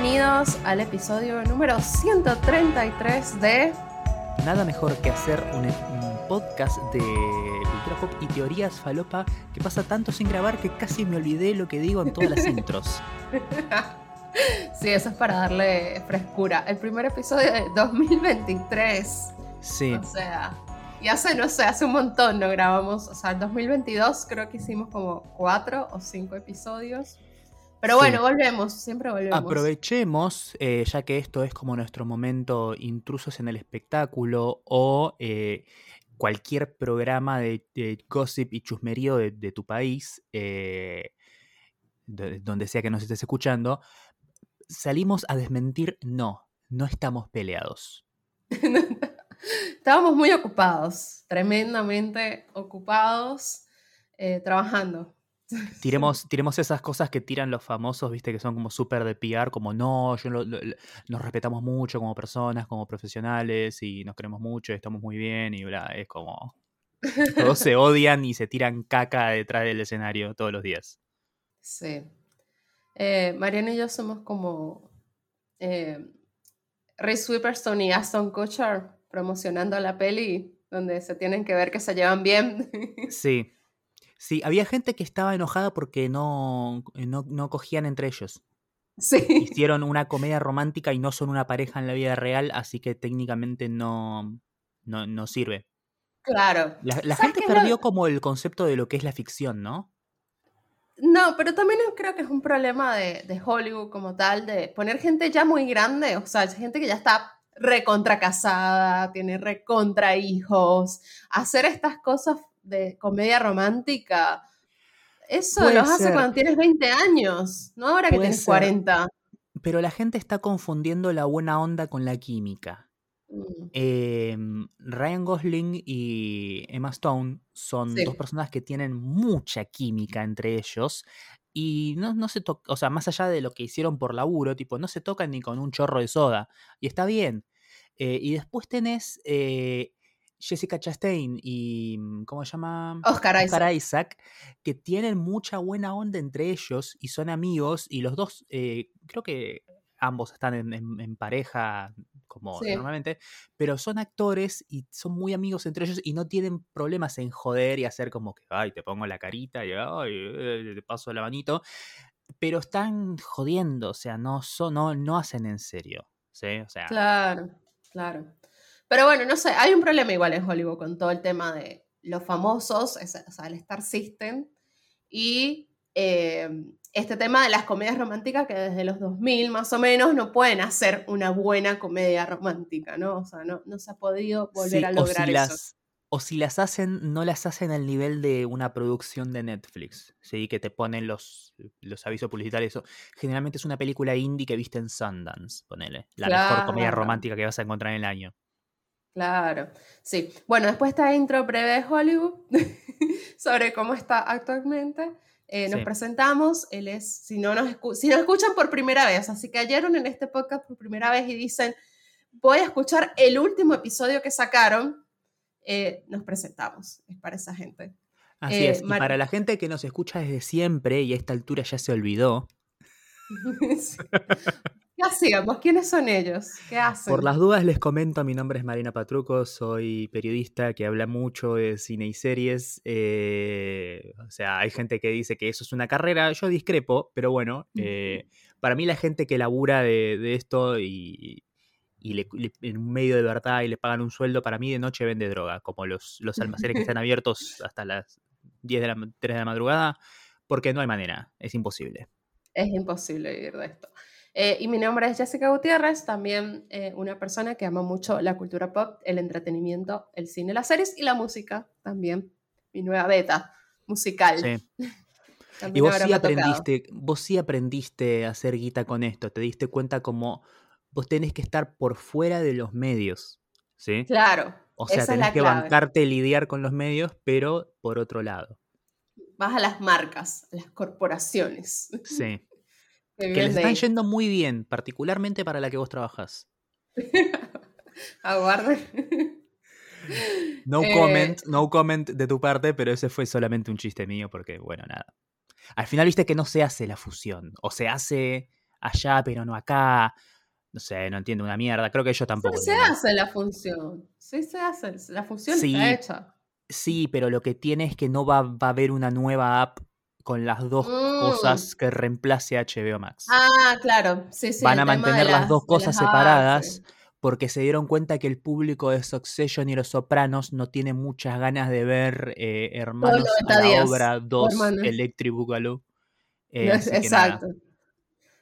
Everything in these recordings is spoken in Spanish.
Bienvenidos al episodio número 133 de Nada mejor que hacer un, un podcast de cultura pop y teorías falopa que pasa tanto sin grabar que casi me olvidé lo que digo en todas las intros. Sí, eso es para darle frescura. El primer episodio de 2023. Sí. O sea, y hace, no sé, hace un montón no grabamos. O sea, en 2022 creo que hicimos como cuatro o cinco episodios. Pero Sí. bueno, volvemos, siempre volvemos. Aprovechemos, eh, ya que esto es como nuestro momento intrusos en el espectáculo o eh, cualquier programa de, de gossip y chusmerío de, de tu país, eh, de- donde sea que nos estés escuchando, salimos a desmentir, no, no estamos peleados. Estábamos muy ocupados, tremendamente ocupados, trabajando. Tiremos, tiremos esas cosas que tiran los famosos, viste, que son como súper de PR, como no, yo lo- lo- lo- nos respetamos mucho como personas, como profesionales, y nos queremos mucho, y estamos muy bien, y bla, es como. Todos se odian y se tiran caca detrás del escenario todos los días. Sí. Eh, Mariana y yo somos como eh, Reese Witherspoon y Aston Kutcher promocionando la peli, donde se tienen que ver que se llevan bien. Sí. Sí, había gente que estaba enojada porque no, no, no cogían entre ellos. sí. Hicieron una comedia romántica y no son una pareja en la vida real, así que técnicamente no, no, no sirve. Claro. La, la ¿Sabes gente lo- perdió como el concepto de lo que es la ficción, ¿no? No, pero también creo que es un problema de, de Hollywood como tal, de poner gente ya muy grande, o sea, gente que ya está recontra casada, tiene recontra hijos, hacer estas cosas de comedia romántica, eso Puede los hace ser. cuando tienes 20 años, no ahora que tienes ser. 40. Pero la gente está confundiendo la buena onda con la química. Mm, Em, Ryan Gosling y Emma Stone son Sí. dos personas que tienen mucha química entre ellos y no, no se tocan, o sea, más allá de lo que hicieron por laburo, tipo, no se tocan ni con un chorro de soda y está bien. Eh, y después tenés eh, Jessica Chastain y, mm, ¿cómo se llama? Oscar Isaac. Isaac, que tienen mucha buena onda entre ellos y son amigos y los dos, eh, creo que ambos están en, en- en pareja como Sí. normalmente, pero son actores y son muy amigos entre ellos y no tienen problemas en joder y hacer como que, ay, te pongo la carita y ay, eh, te paso la manito, pero están jodiendo, o sea, no, son, no, no hacen en serio, ¿sí? O sea, Claro, claro. Pero bueno, no sé, hay un problema igual en Hollywood con todo el tema de los famosos, es- o sea, el Star System, y eh, este tema de las comedias románticas que desde los 2000 más o menos no pueden hacer una buena comedia romántica, ¿no? O sea, no, no se ha podido volver Sí, a o lograr si eso. las, o si las hacen, no las hacen al nivel de una producción de Netflix, ¿sí? Que te ponen los, los avisos publicitarios. Generalmente es una película indie que viste en Sundance, ponele. La mejor comedia Claro. romántica que vas a encontrar en el año. Claro, sí. Bueno, después esta intro breve de Hollywood sobre cómo está actualmente. eh, nos Sí. presentamos, él es, si no nos, escu- si nos escuchan por primera vez, así que cayeron en este podcast por primera vez y dicen, voy a escuchar el último episodio que sacaron, eh, nos presentamos, es para esa gente. Así Eh, es. Y para la gente que nos escucha desde siempre y a esta altura ya se olvidó, Sí. ¿Qué hacíamos? ¿Quiénes son ellos? ¿Qué hacen? por las dudas les comento, mi nombre es Marina Patruco, soy periodista que habla mucho de cine y series. eh, o sea, hay gente que dice que eso es una carrera, yo discrepo, pero bueno, eh, para mí la gente que labura de, de esto y, y le- le- en un medio de verdad y le pagan un sueldo, para mí de noche vende droga, como los, los almacenes que están abiertos hasta las 10 de la, 3 de la madrugada, porque no hay manera, es imposible. Es imposible vivir de esto. Eh, y mi nombre es Jessica Gutiérrez, también eh, una persona que ama mucho la cultura pop, el entretenimiento, el cine, las series y la música también. Mi nueva beta musical. Sí. Y vos sí tocado. aprendiste, vos sí aprendiste a hacer guita con esto, te diste cuenta como vos tenés que estar por fuera de los medios, ¿sí? Claro, O sea, esa es tenés la que clave. bancarte lidiar con los medios, pero por otro lado. Vas a las marcas, a las corporaciones. Sí. que les están ahí. yendo muy bien, particularmente para la que vos trabajás. Aguarden. No Eh, comment, no comment de tu parte, pero ese fue solamente un chiste mío porque, bueno, nada. Al final viste que no se hace la fusión, o se hace allá, pero no acá. No sé, no entiendo una mierda. Creo que yo tampoco. Sí se hace la función. Sí se hace. La función está hecha. Sí, pero lo que tiene es que no va, va a haber una nueva app con las dos cosas mm. que reemplace HBO Max. Ah, claro. Sí, sí, Van a mantener las, dos cosas separadas porque se dieron cuenta que el público de Succession y Los Sopranos no tiene muchas ganas de ver eh, Hermanos a la obra 2 Electric Boogaloo. Eh, exacto.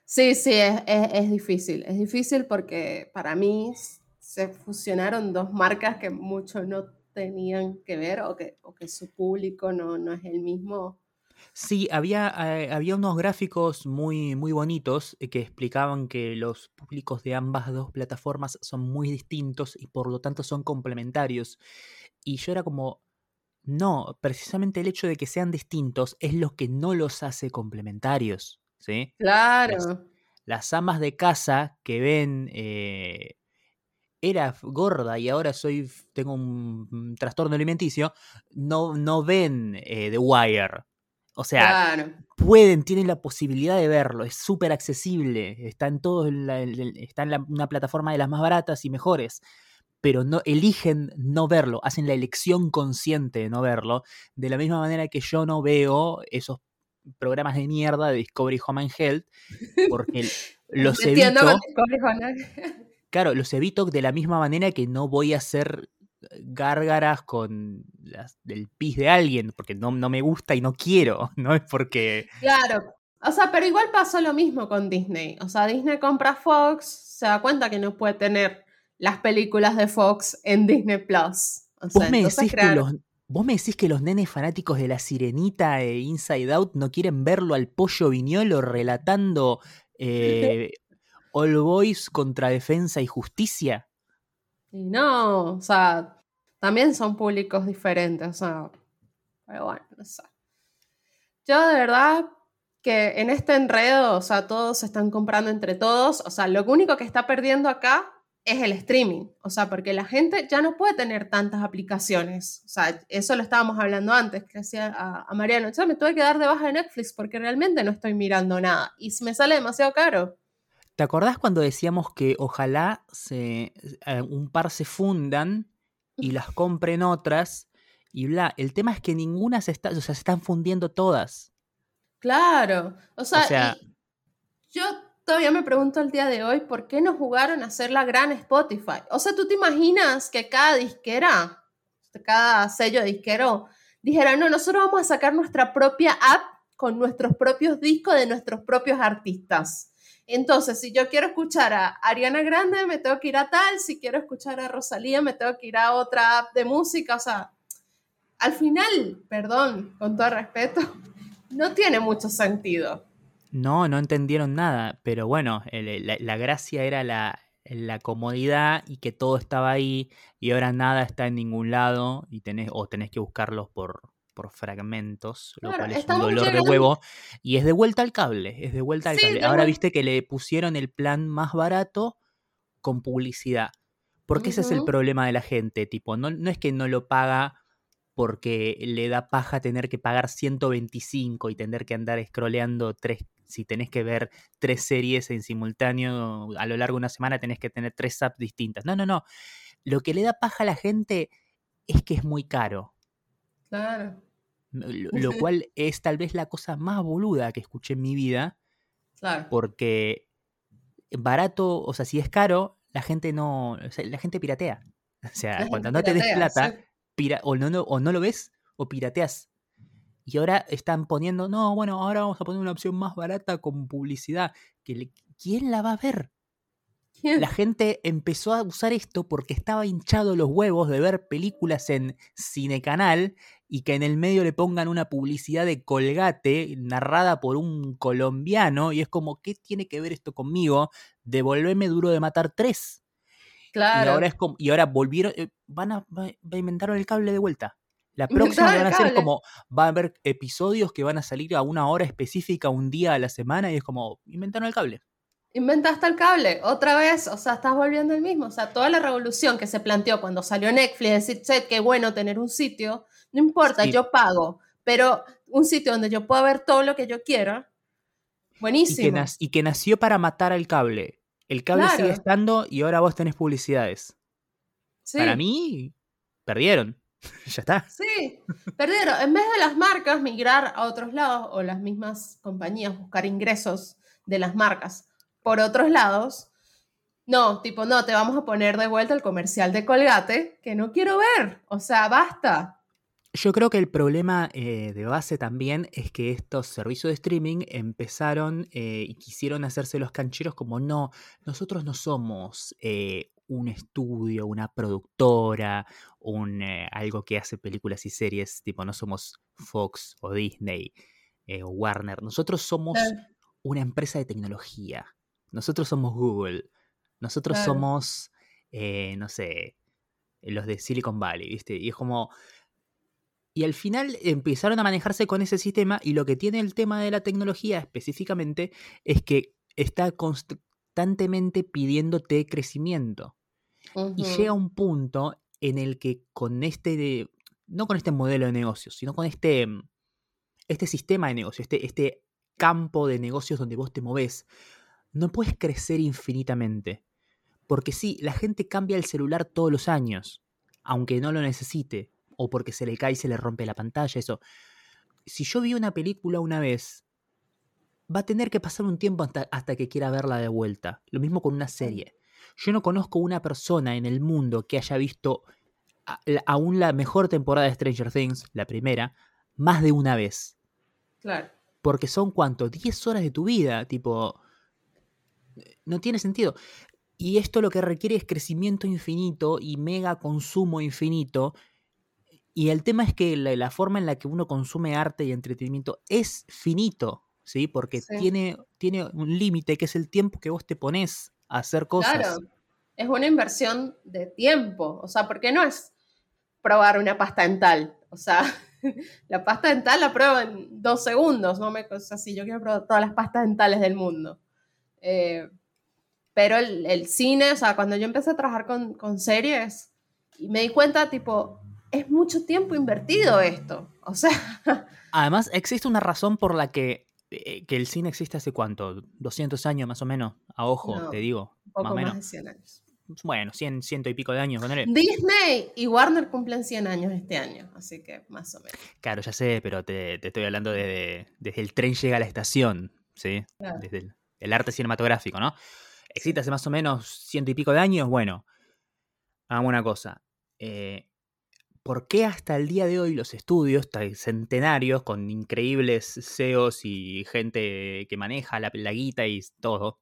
Sí, sí, es, difícil. Es difícil porque para mí se fusionaron dos marcas que mucho no tenían que ver o que, o que su público no, no es el mismo Sí, había, eh, había unos gráficos muy, muy bonitos eh, que explicaban que los públicos de ambas dos plataformas son muy distintos y por lo tanto son complementarios. Y yo era como, no, precisamente el hecho de que sean distintos es lo que no los hace complementarios. ¿sí? Claro. Las, amas de casa que ven... Eh, era gorda y ahora soy tengo un, trastorno alimenticio, no, no ven The Wire, o sea, pueden, tienen la posibilidad de verlo, es súper accesible, está en todo, está en una plataforma de las más baratas y mejores, pero no eligen no verlo, hacen la elección consciente de no verlo, de la misma manera que yo no veo esos programas de mierda de Discovery Home and Health, porque los evito. Claro, los evito de la misma manera que no voy a hacer gárgaras con las, del pis de alguien, porque no, no me gusta y no quiero, no es porque... Claro, o sea, pero igual pasó lo mismo con Disney. O sea, Disney compra Fox, se da cuenta que no puede tener las películas de Fox en Disney Plus. ¿Vos, me decís que los, ¿Vos me decís que los nenes fanáticos de La Sirenita e Inside Out no quieren verlo al pollo viñolo relatando eh, All Boys contra Defensa y Justicia? Y no, o sea, también son públicos diferentes, o sea, pero bueno, no sé. Yo de verdad que en este enredo, o sea, todos se están comprando entre todos, o sea, lo único que está perdiendo acá es el streaming, o sea, porque la gente ya no puede tener tantas aplicaciones, o sea, eso lo estábamos hablando antes, que decía a, Mariano, yo me tuve que dar de baja de Netflix porque realmente no estoy mirando nada y me sale demasiado caro. ¿Te acordás cuando decíamos que ojalá se, eh, un par se fundan y las compren otras y bla? El tema es que ninguna se está, o sea, se están fundiendo todas. Claro, o sea, yo todavía me pregunto el día de hoy por qué no jugaron a hacer la gran Spotify. O sea, ¿tú te imaginas que cada disquera, cada sello disquero, dijera, no, nosotros vamos a sacar nuestra propia app con nuestros propios discos de nuestros propios artistas? Entonces, si yo quiero escuchar a Ariana Grande, me tengo que ir a tal, si quiero escuchar a Rosalía, me tengo que ir a otra app de música, o sea, al final, perdón, con todo respeto, no tiene mucho sentido. No, no entendieron nada, pero bueno, la, gracia era la, la, comodidad y que todo estaba ahí y ahora nada está en ningún lado y tenés, o tenés que buscarlos por, por fragmentos, lo cual es un dolor de huevo. Y es de vuelta al cable, es de vuelta al cable. Ahora viste que le pusieron el plan más barato con publicidad. Porque ese es el problema de la gente, tipo, no, no es que no lo paga porque le da paja tener que pagar 125 y tener que andar scrolleando tres, si tenés que ver tres series en simultáneo a lo largo de una semana, tenés que tener tres apps distintas. No, no, no. Lo que le da paja a la gente es que es muy caro. Claro. Lo, cual es tal vez la cosa más boluda que escuché en mi vida. Claro. Porque barato, o sea, si es caro, la gente no, la gente piratea. O sea, cuando no te des plata, o, no, o no lo ves, o pirateas. Y ahora están poniendo, no, bueno, ahora vamos a poner una opción más barata con publicidad. Que ¿Quién la va a ver? La gente empezó a usar esto porque estaba hinchado los huevos de ver películas en Cinecanal y que en el medio le pongan una publicidad de Colgate narrada por un colombiano y es como, ¿qué tiene que ver esto conmigo? Devolveme Duro de Matar 3. Claro. Y ahora, es como, y ahora volvieron, eh, van a, inventar el cable de vuelta. La próxima van a hacer como, va a haber episodios que van a salir a una hora específica, un día a la semana, y es como, inventaron el cable inventaste el cable, otra vez, o sea, estás volviendo el mismo. O sea, toda la revolución que se planteó cuando salió Netflix, decir, che, qué bueno tener un sitio, no importa, yo pago, pero un sitio donde yo pueda ver todo lo que yo quiera. Buenísimo. Y que, nació para matar al cable. El cable sigue estando y ahora vos tenés publicidades. Para mí, perdieron. ya está. Sí, perdieron. En vez de las marcas migrar a otros lados o las mismas compañías buscar ingresos de las marcas por otros lados, no, tipo, no, te vamos a poner de vuelta el comercial de Colgate que no quiero ver. O sea, basta. Yo creo que el problema eh, de base también es que estos servicios de streaming empezaron eh, y quisieron hacerse los cancheros como no, nosotros no somos eh, un estudio, una productora, un, algo que hace películas y series, tipo no somos Fox o Disney o Warner, nosotros somos una empresa de tecnología, nosotros somos Google, nosotros somos, no sé, los de Silicon Valley, ¿viste? Y es como y al final empezaron a manejarse con ese sistema y lo que tiene el tema de la tecnología específicamente es que está constantemente pidiéndote crecimiento. Y llega un punto en el que con este, no con este modelo de negocios, sino con este, este sistema de negocio, este, este campo de negocios donde vos te movés, no puedes crecer infinitamente. Porque sí, la gente cambia el celular todos los años, aunque no lo necesite o porque se le cae y se le rompe la pantalla, eso. Si yo vi una película una vez, va a tener que pasar un tiempo hasta, que quiera verla de vuelta. Lo mismo con una serie. Yo no conozco una persona en el mundo que haya visto aún la mejor temporada de Stranger Things, la primera, más de una vez. Claro. Porque son cuánto, 10 horas de tu vida, tipo... No tiene sentido. Y esto lo que requiere es crecimiento infinito y mega consumo infinito y el tema es que la, forma en la que uno consume arte y entretenimiento es finito, ¿sí? Porque Tiene, tiene un límite que es el tiempo que vos te pones a hacer cosas. Claro, es una inversión de tiempo, o sea, porque no es probar una pasta dental, o sea, la pasta dental la pruebo en dos segundos, no me, o sea, si yo quiero probar todas las pastas dentales del mundo. Eh, pero el, cine, o sea, cuando yo empecé a trabajar con, con series, y me di cuenta, tipo, es mucho tiempo invertido esto. O sea. Además, existe una razón por la que, eh, que el cine existe hace cuánto, 200 años más o menos, a ojo, te digo. Un poco más, o menos. de 100 años. Bueno, 100, ciento y pico de años. Disney y Warner cumplen 100 años este año, así que más o menos. Claro, ya sé, pero te, estoy hablando de, desde el tren llega a la estación, ¿sí? Desde el, arte cinematográfico, ¿no? Existe hace más o menos ciento y pico de años, bueno, hagamos una cosa. Eh, ¿por qué hasta el día de hoy los estudios centenarios con increíbles CEOs y gente que maneja la, plaguita y todo,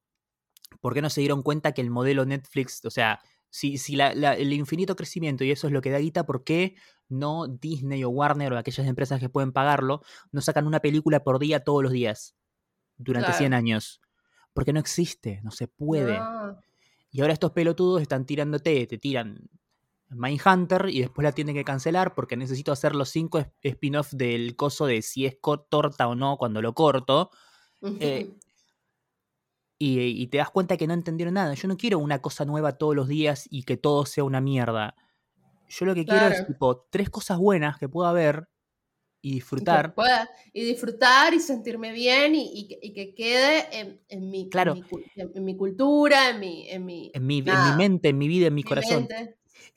¿por qué no se dieron cuenta que el modelo Netflix, o sea, si, si el infinito crecimiento y eso es lo que da guita, ¿por qué no Disney o Warner o aquellas empresas que pueden pagarlo no sacan una película por día todos los días durante 100 años? Porque no existe, no se puede. Y ahora estos pelotudos están tirándote, te tiran Mindhunter y después la tiene que cancelar porque necesito hacer los cinco spin-off del coso de si es torta o no cuando lo corto. Eh, y, te das cuenta que no entendieron nada. Yo no quiero una cosa nueva todos los días y que todo sea una mierda. Yo lo que quiero es tipo tres cosas buenas que pueda ver y disfrutar. Y, disfrutar y sentirme bien y, que, quede en, mi, claro. en, mi, cultura, en mi, en mi, en mi, mente, en mi vida, en mi, corazón.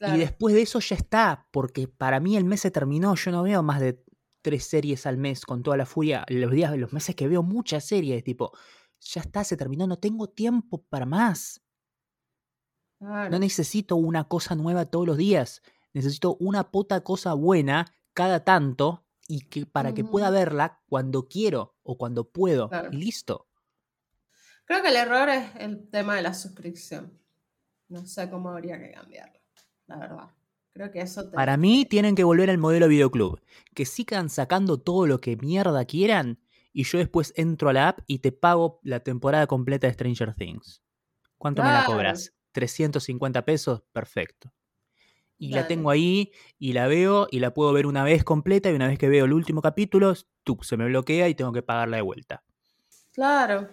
Y después de eso ya está, porque para mí el mes se terminó, yo no veo más de tres series al mes con toda la furia, los días, los meses que veo muchas series, tipo, ya está, se terminó, no tengo tiempo para más. No necesito una cosa nueva todos los días, necesito una puta cosa buena cada tanto y que para que pueda verla cuando quiero o cuando puedo y listo. Creo que el error es el tema de la suscripción. No sé cómo habría que cambiarlo la verdad. Creo que eso Para mí tienen que volver al modelo videoclub. Que sigan sacando todo lo que mierda quieran y yo después entro a la app y te pago la temporada completa de Stranger Things. ¿Cuánto me la cobras? 350 pesos, perfecto. Y la tengo ahí y la veo y la puedo ver una vez completa y una vez que veo el último capítulo, tú, se me bloquea y tengo que pagarla de vuelta. Claro.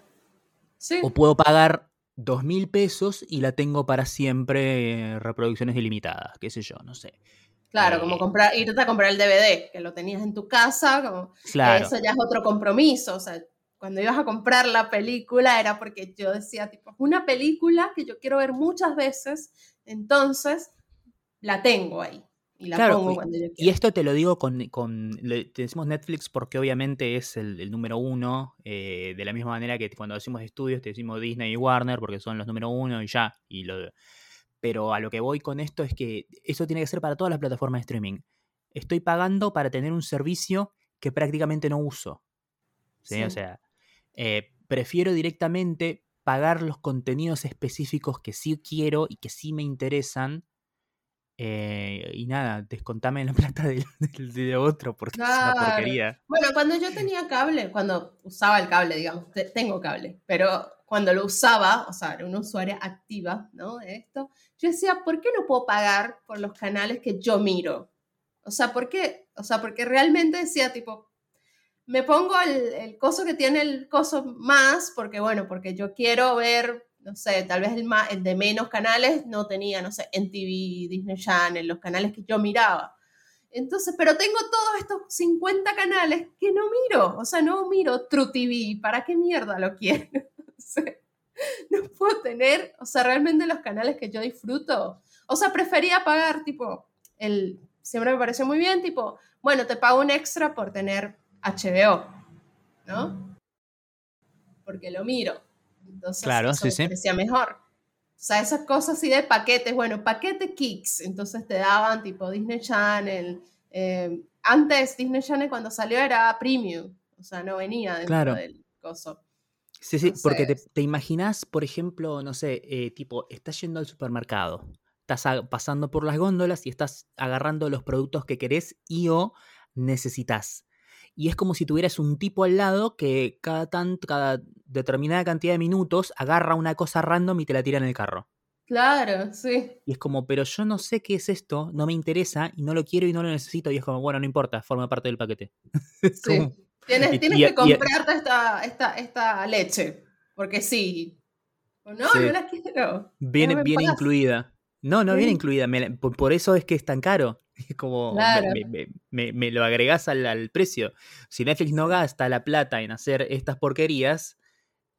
Sí. O puedo pagar dos mil pesos y la tengo para siempre, reproducciones ilimitadas, qué sé yo, no sé. Claro, como eh, comprar, irte a comprar el DVD, que lo tenías en tu casa, como, claro. eso ya es otro compromiso, o sea, cuando ibas a comprar la película era porque yo decía, tipo, es una película que yo quiero ver muchas veces, entonces la tengo ahí. Y la Claro, pongo y, cuando yo y quiero. esto te lo digo con, con- le- te decimos Netflix porque obviamente es el, el número uno, eh, de la misma manera que cuando decimos estudios te decimos Disney y Warner porque son los número uno y ya. Y lo, pero a lo que voy con esto es que eso tiene que ser para todas las plataformas de streaming. Estoy pagando para tener un servicio que prácticamente no uso. ¿sí? O sea, eh, prefiero directamente pagar los contenidos específicos que sí quiero y que sí me interesan. Eh, y nada, descontame la plata del, del- de otro porque es una Claro. porquería. Bueno, cuando yo tenía cable, cuando usaba el cable, digamos, te- tengo cable, pero cuando lo usaba, o sea, era una usuaria activa, ¿no? De esto, yo decía, ¿por qué no puedo pagar por los canales que yo miro? O sea, ¿por qué? O sea, porque realmente decía, tipo, me pongo el, el coso que tiene el coso más, porque bueno, porque yo quiero ver, no sé, tal vez el, de menos canales no tenía, no sé, NTV, Disney Channel, los canales que yo miraba. Entonces, pero tengo todos estos 50 canales que no miro, o sea, no miro True TV, ¿para qué mierda lo quiero? No puedo tener, o sea, realmente los canales que yo disfruto, o sea, prefería pagar, tipo, el, siempre me pareció muy bien, tipo, bueno, te pago un extra por tener HBO, ¿no? Porque lo miro. Entonces, Claro, eso sí, me sí. mejor. O sea, esas cosas así de paquetes, bueno, paquete Kicks, entonces te daban tipo Disney Channel. eh, antes Disney Channel cuando salió era premium, o sea, no venía dentro Claro. del coso. Sí, sí, porque te, imaginas, por ejemplo, no sé, eh, tipo, estás yendo al supermercado, estás pasando por las góndolas y estás agarrando los productos que querés y o necesitas. Y es como si tuvieras un tipo al lado que cada, tan, cada determinada cantidad de minutos agarra una cosa random y te la tira en el carro. Claro, sí. Y es como, pero yo no sé qué es esto, no me interesa y no lo quiero y no lo necesito. Y es como, bueno, no importa, forma parte del paquete. Sí. como- Tienes, Y- tienes y- que y- comprarte esta, esta, esta leche, porque sí. O no, Sí. no la quiero. Viene, viene paz. incluida. No, no viene Sí. incluida. me la- por, por eso es que es tan caro. Es como me- Claro. me, me- me- me lo agregás al, al precio. Si Netflix no gasta la plata en hacer estas porquerías,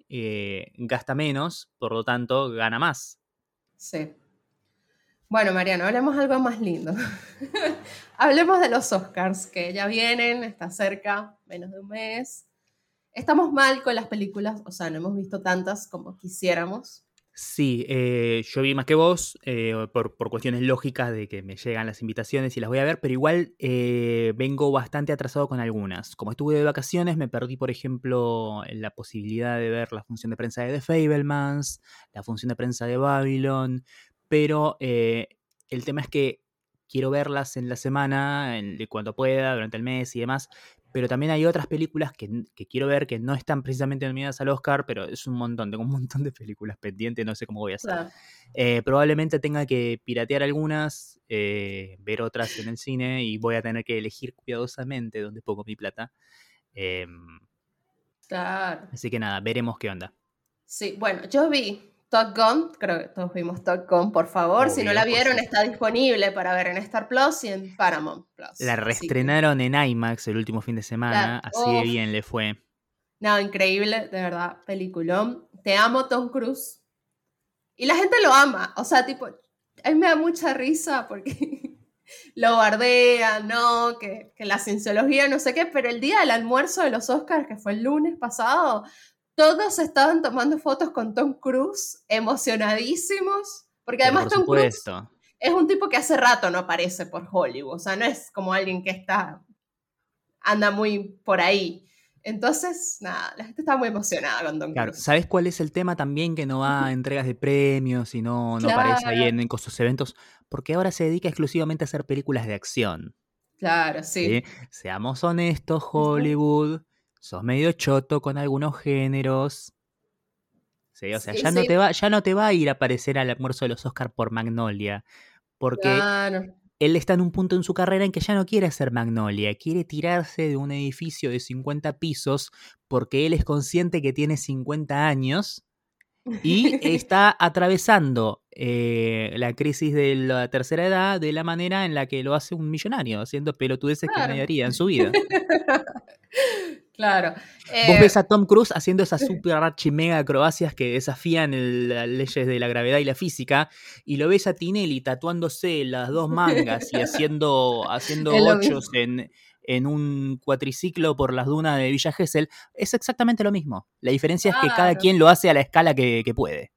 eh, gasta menos, por lo tanto, gana más. Sí. Bueno, Mariano, hablemos algo más lindo. hablemos de los Oscars, que ya vienen, está cerca, menos de un mes. Estamos mal con las películas, o sea, no hemos visto tantas como quisiéramos. Sí, eh, yo vi más que vos, eh, por, por cuestiones lógicas de que me llegan las invitaciones y las voy a ver, pero igual eh, vengo bastante atrasado con algunas. Como estuve de vacaciones, me perdí, por ejemplo, la posibilidad de ver la función de prensa de The Fablemans, la función de prensa de Babylon, pero eh, el tema es que quiero verlas en la semana, en, cuando pueda, durante el mes y demás. Pero también hay otras películas que, que quiero ver que no están precisamente nominadas al Oscar, pero es un montón, tengo un montón de películas pendientes, no sé cómo voy a hacer. Claro. Eh, probablemente tenga que piratear algunas, eh, ver otras en el cine y voy a tener que elegir cuidadosamente dónde pongo mi plata. Em, Claro. así que nada, veremos qué onda. Sí, bueno, yo vi Top Gun, creo que todos vimos Top Gun, por favor. si no la vieron, está disponible para ver en Star Plus y en Paramount Plus. La reestrenaron en IMAX el último fin de semana, así de bien le fue. No, increíble, de verdad, peliculón. Te amo, Tom Cruise. Y la gente lo ama, o sea, tipo, a mí me da mucha risa porque lo bardean, ¿no? Que, que la cienciología, no sé qué, pero el día del almuerzo de los Oscars, que fue el lunes pasado, todos estaban tomando fotos con Tom Cruise, emocionadísimos, porque además por Tom Cruise es un tipo que hace rato no aparece por Hollywood, o sea, no es como alguien que está, anda muy por ahí. Entonces, nada, la gente está muy emocionada con Tom Claro, Cruise. ¿sabes cuál es el tema también que no va a entregas de premios y no, no aparece ahí en, en esos eventos? Porque ahora se dedica exclusivamente a hacer películas de acción. Claro, sí. ¿sí? Seamos honestos, Hollywood, sos medio choto con algunos géneros. Sí, o sea, Sí, ya, No te va, ya no te va a ir a aparecer al almuerzo de los Oscars por Magnolia. Porque Claro. él está en un punto en su carrera en que ya no quiere hacer Magnolia, quiere tirarse de un edificio de 50 pisos porque él es consciente que tiene 50 años y está atravesando eh, la crisis de la tercera edad de la manera en la que lo hace un millonario, haciendo pelotudeces que Claro. nadie haría en su vida. Claro. Vos ves a Tom Cruise haciendo esas super archi mega acrobacias que desafían las leyes de la gravedad y la física, y lo ves a Tinelli tatuándose las dos mangas y haciendo, haciendo ochos en, en un cuatriciclo por las dunas de Villa Gesell, es exactamente lo mismo. La diferencia es que cada quien lo hace a la escala que, puede.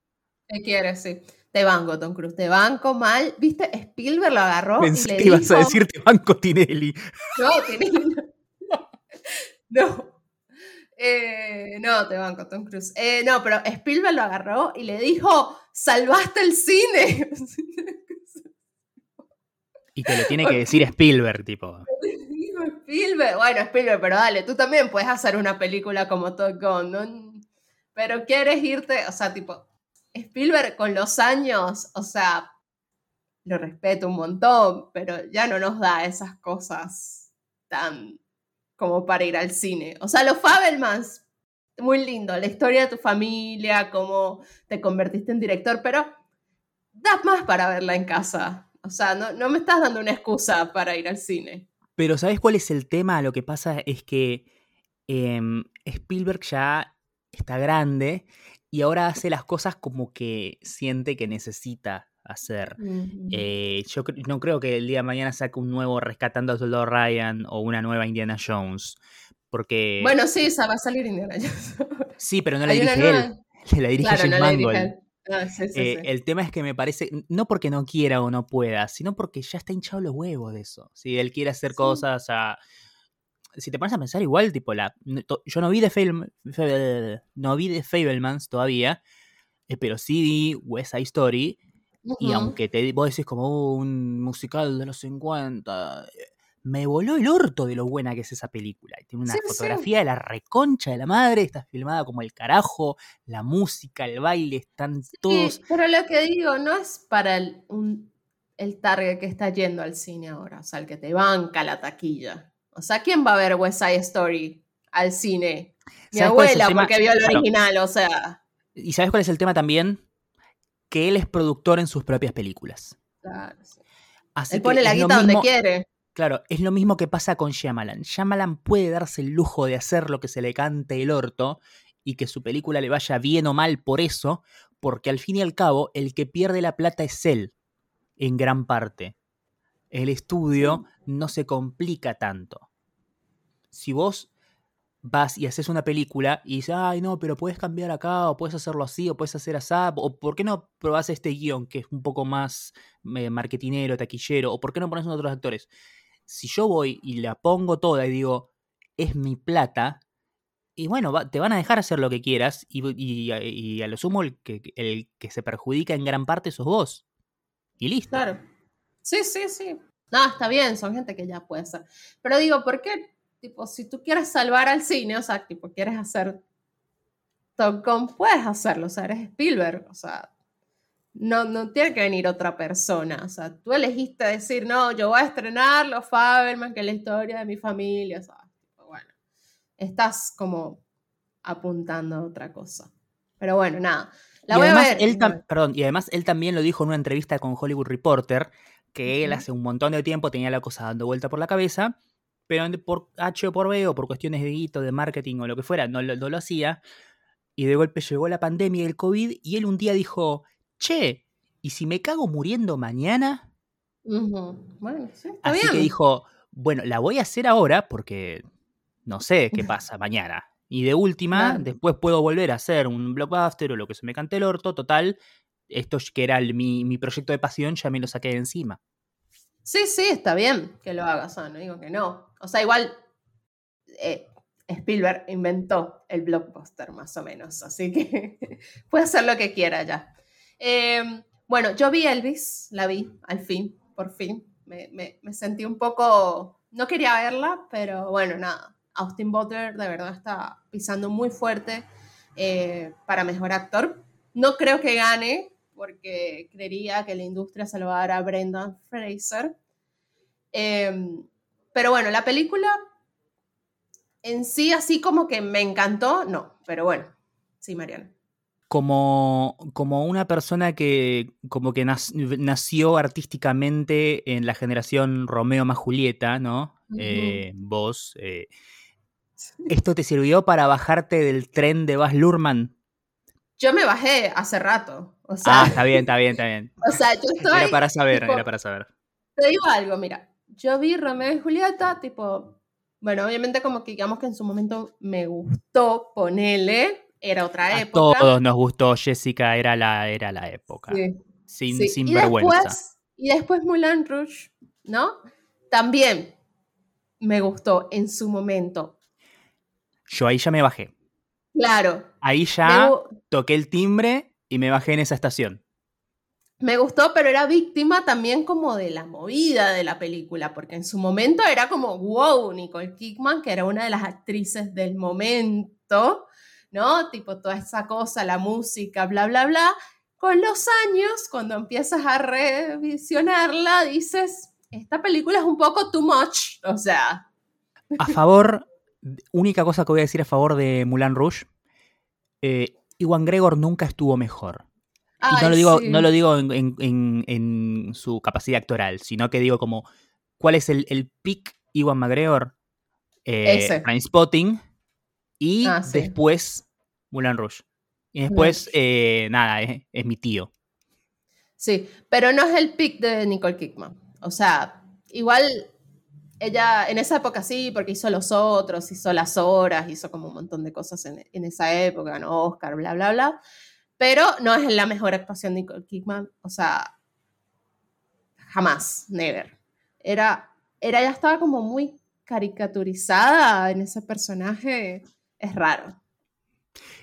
¿Qué quieres? Sí. Te banco, Tom Cruise, te banco mal. ¿Viste? Spielberg lo agarró. Pensé y le que ibas a decir te banco Tinelli. No, Tinelli. No. Eh, no, te banco, Tom Cruise. Eh, no, pero Spielberg lo agarró y le dijo: ¡Salvaste el cine! Y te lo tiene que decir Spielberg, tipo. Spielberg, bueno, Spielberg, pero dale, tú también puedes hacer una película como Top Gun. Pero quieres irte, o sea, tipo, Spielberg con los años, o sea, lo respeto un montón, pero ya no nos da esas cosas tan como para ir al cine. O sea, los Fabelmans, muy lindo, la historia de tu familia, cómo te convertiste en director, pero das más para verla en casa. O sea, no, no me estás dando una excusa para ir al cine. Pero ¿sabes cuál es el tema? Lo que pasa es que em, Spielberg ya está grande y ahora hace las cosas como que siente que necesita hacer. Eh, yo no creo que el día de mañana saque un nuevo Rescatando a Soldado Ryan o una nueva Indiana Jones. Porque. Bueno, sí, esa va a salir Indiana Jones. sí, pero no la dirige él. La dirige James Mangold. Ah, eh, el tema es que me parece, no porque no quiera o no pueda, sino porque ya está hinchado los huevos de eso. Si él quiere hacer cosas a... Si te pones a pensar igual, tipo, la, yo no vi de Fable, no vi de Fablemans todavía, eh, pero sí vi West Side Story. Y aunque te, vos decís como uh, un musical de los 50, me voló el orto de lo buena que es esa película. Tiene una fotografía de la reconcha de la madre, está filmada como el carajo, la música, el baile, están todos. Pero lo que digo, no es para el, el target que está yendo al cine ahora, o sea, el que te banca la taquilla. O sea, ¿quién va a ver West Side Story al cine? Mi abuela, porque vio el original, o sea. ¿Y sabes cuál es el tema también? Que él es productor en sus propias películas. Claro, sí. él pone la guita donde quiere. Claro, es lo mismo que pasa con Shyamalan. Shyamalan puede darse el lujo de hacer lo que se le cante el orto y que su película le vaya bien o mal por eso, porque al fin y al cabo el que pierde la plata es él, en gran parte. El estudio no se complica tanto. Si vos vas y haces una película y dices, ay, no, pero puedes cambiar acá, o puedes hacerlo así, o puedes hacer así, o por qué no probás este guion que es un poco más eh, marketinero, taquillero, o por qué no pones otros actores si yo voy y la pongo toda y digo, es mi plata, y bueno, te van a dejar hacer lo que quieras y, a lo sumo el que, el que se perjudica en gran parte sos vos. Y listo. Claro. Sí, sí, sí. No, está bien, son gente que ya puede hacer. Pero digo, ¿por qué? Tipo, si tú quieres salvar al cine, o sea, tipo, quieres hacer Gun, puedes hacerlo, o sea, eres Spielberg, o sea, no, no tiene que venir otra persona. O sea, tú elegiste decir, no, yo voy a estrenar Los Fabelman, que es la historia de mi familia. O sea, bueno, estás como apuntando a otra cosa. Pero bueno, nada. La voy a ver. Él perdón, y además él también lo dijo en una entrevista con Hollywood Reporter, que él hace un montón de tiempo tenía la cosa dando vuelta por la cabeza, pero por H o por B o por cuestiones de guito, de marketing o lo que fuera, no, no lo hacía. Y de golpe llegó la pandemia y el COVID, y él un día dijo, che, ¿y si me cago muriendo mañana? Bueno, sí, Así que dijo, bueno, la voy a hacer ahora porque no sé qué pasa mañana. Y de última, después puedo volver a hacer un blockbuster o lo que se me cante el orto. Total, esto que era mi, proyecto de pasión, ya me lo saqué de encima. Sí, sí, está bien que lo hagas, no digo que no. O sea, igual eh, Spielberg inventó el blockbuster más o menos, así que puede hacer lo que quiera ya. Em, bueno, yo vi Elvis, la vi al fin, por fin. Me, sentí un poco, no quería verla, pero bueno, nada. Austin Butler de verdad está pisando muy fuerte eh, para mejor actor. No creo que gane, porque creería que la industria se a Brendan Fraser. Em, pero bueno, la película en sí, así como que me encantó, no, pero bueno, sí, Mariana como, como una persona que como que nació artísticamente en la generación Romeo más Julieta, ¿no? Eh, vos, eh, ¿Esto te sirvió para bajarte del tren de Baz Luhrmann? Yo me bajé hace rato. O sea, ah, está bien, está bien, está bien. O sea, yo estoy. Era para saber, era para saber. Te digo algo, mira. Yo vi Romeo y Julieta, tipo. Bueno, obviamente, como que digamos que en su momento me gustó, ponele. Era otra época. A todos nos gustó, Jessica, era la, era la época. Sin, sin vergüenza. y después Mulan Rouge, ¿no? También me gustó en su momento. Yo ahí ya me bajé. Claro. Ahí ya toqué el timbre y me bajé en esa estación. Me gustó, pero era víctima también como de la movida de la película, porque en su momento era como, wow, Nicole Kidman, que era una de las actrices del momento, ¿no? Tipo toda esa cosa, la música, bla, bla, bla. Con los años, cuando empiezas a revisionarla, dices, esta película es un poco too much, o sea. A favor, única cosa que voy a decir a favor de Mulan Rouge, eh, Iwan Gregor nunca estuvo mejor. y no lo digo, no lo digo en, su capacidad actoral, sino que digo como, ¿cuál es el, el pick Iwan McGregor? Eh, Spotting y ah, después Mulan Rouge. Y después, eh, nada, es, mi tío. Sí, pero no es el pick de Nicole Kidman. O sea, igual ella en esa época sí, porque hizo Los Otros, hizo Las Horas, hizo como un montón de cosas en, esa época, ganó Oscar, bla, bla, bla. Pero no es la mejor actuación de Nicole Kidman, o sea, jamás, never. Era, era, ya estaba como muy caricaturizada en ese personaje, es raro.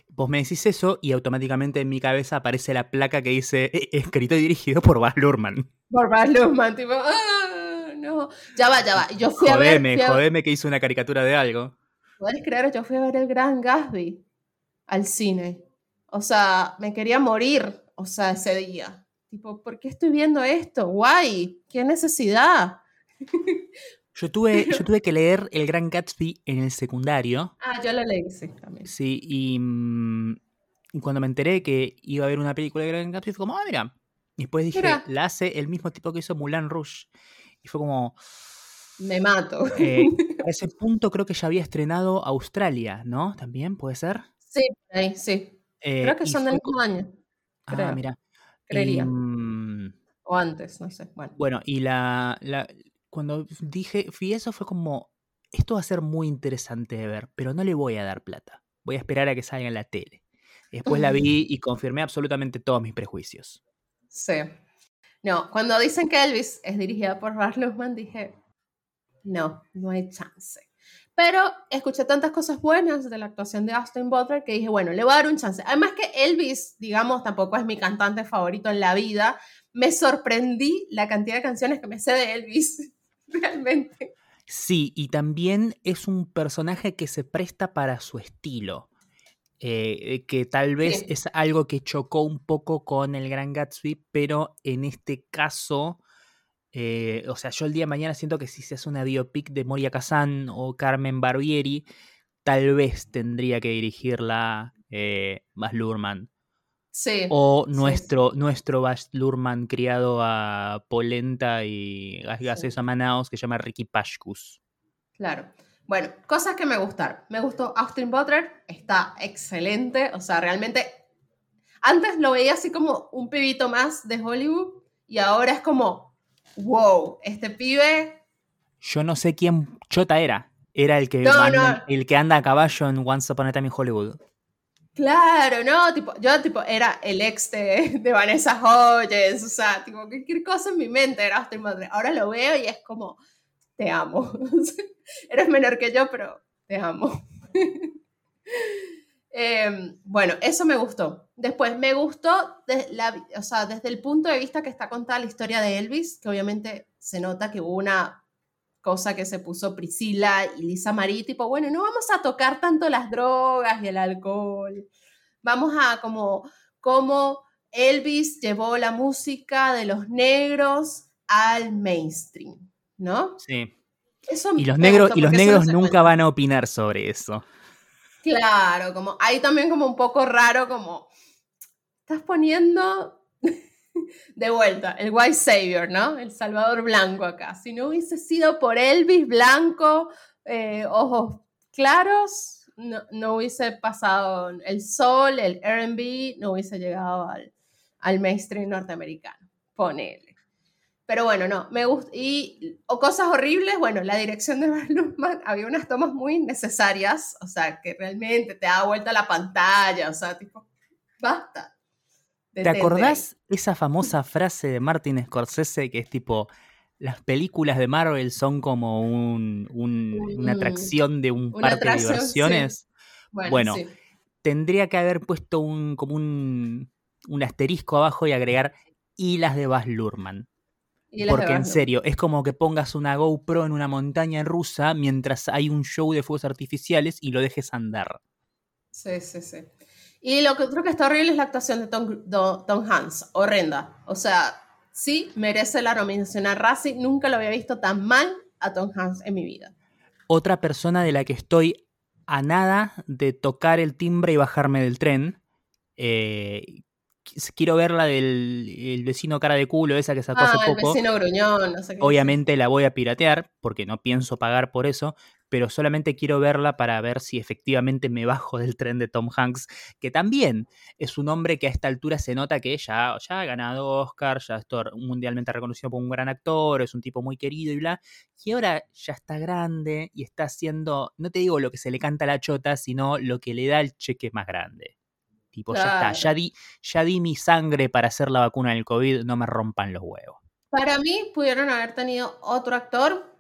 Vos me decís eso y automáticamente en mi cabeza aparece la placa que dice eh, escrito y dirigido por Baz Luhrmann. Por Baz Luhrmann, tipo, ¡ah! No. Ya va, ya va. Yo fui a ver. Jodeme que hizo una caricatura de algo. Puedes creer, yo fui a ver el Gran Gatsby al cine. O sea, me quería morir, o sea, ese día. Tipo, ¿por qué estoy viendo esto? Guay, qué necesidad. Yo tuve, yo tuve que leer El Gran Gatsby en el secundario. Ah, yo lo leí, sí, también. Sí, y, mm, cuando me enteré que iba a haber una película de Gran Gatsby, fue como, ah, mira. Y después dije, la hace el mismo tipo que hizo Mulan Rouge. Y fue como... Me mato. Eh, a ese punto creo que ya había estrenado Australia, ¿no? ¿También puede ser? Sí, sí. Eh, creo que son del mismo año. Ah, mira. Creería. Mm, o antes, no sé. Bueno, bueno y la, cuando dije, fui eso fue como, esto va a ser muy interesante de ver, pero no le voy a dar plata. Voy a esperar a que salga en la tele. Después la vi y confirmé absolutamente todos mis prejuicios. Sí. No, cuando dicen que Elvis es dirigida por Ralph dije, no, no hay chance. Pero escuché tantas cosas buenas de la actuación de Austin Butler que dije, bueno, le voy a dar un chance. Además que Elvis, digamos, tampoco es mi cantante favorito en la vida. Me sorprendí la cantidad de canciones que me sé de Elvis realmente. Sí, y también es un personaje que se presta para su estilo. Eh, que tal vez es algo que chocó un poco con el Gran Gatsby, pero en este caso, eh, o sea, yo el día de mañana siento que si se hace una biopic de Moria Kazan o Carmen Barbieri, tal vez tendría que dirigirla eh, Baz Luhrmann. O nuestro, nuestro Baz Luhrmann criado a polenta y gases amanados que se llama Ricky Pashkus. Claro. Bueno, cosas que me gustaron. Me gustó Austin Butler, está excelente. O sea, realmente. Antes lo veía así como un pibito más de Hollywood y ahora es como, wow, este pibe. Yo no sé quién Chota era. Era el que, el que anda a caballo en Once Upon a Time in Hollywood. Claro, no, tipo, yo tipo era el ex de, Vanessa Hodges, o sea, tipo, cualquier cosa en mi mente era Austin Butler. Ahora lo veo y es como, te amo. Eres menor que yo, pero te amo. Em, bueno, eso me gustó. Después, me gustó la, o sea, desde el punto de vista que está contada la historia de Elvis, que obviamente se nota que hubo una cosa que se puso Priscila y Lisa Marie, tipo, bueno, no vamos a tocar tanto las drogas y el alcohol, vamos a como, como Elvis llevó la música de los negros al mainstream, ¿no? Sí. y los negros, y los negros nunca van a opinar sobre eso. Claro, como ahí también como un poco raro, como estás poniendo de vuelta, el White Savior, ¿no? El Salvador Blanco acá. Si no hubiese sido por Elvis Blanco, eh, ojos claros, no, hubiese pasado el sol, el RB, no hubiese llegado al, al mainstream norteamericano. Ponele. Pero bueno, no, me gusta. Y, o cosas horribles, bueno, la dirección de Baz había unas tomas muy necesarias, o sea, que realmente te da vuelta la pantalla, o sea, tipo, basta. ¿Te acordás esa famosa frase de Martin Scorsese que es tipo, las películas de Marvel son como un, una atracción de un parque de diversiones? Bueno, tendría que haber puesto un, como un, un asterisco abajo y agregar y las de Baz Luhrmann. Porque en serio, es como que pongas una GoPro en una montaña rusa mientras hay un show de fuegos artificiales y lo dejes andar. Sí, sí, sí. Y lo que creo que está horrible es la actuación de Tom, Tom Hanks, horrenda. O sea, sí, merece la nominación a Razzie. Nunca lo había visto tan mal a Tom Hanks en mi vida. Otra persona de la que estoy a nada de tocar el timbre y bajarme del tren, eh, quiero ver la del vecino cara de culo, esa que sacó hace poco. El vecino gruñón, no sé qué Obviamente la voy a piratear, porque no pienso pagar por eso, pero solamente quiero verla para ver si efectivamente me bajo del tren de Tom Hanks, que también es un hombre que a esta altura se nota que ya, ya ha ganado Oscar, ya es mundialmente reconocido como un gran actor, es un tipo muy querido y bla, y ahora ya está grande y está haciendo, no te digo lo que se le canta a la chota, sino lo que le da el cheque más grande. Tipo, ya está, ya di, ya di mi sangre para hacer la vacuna del COVID, no me rompan los huevos. Para mí, pudieron haber tenido otro actor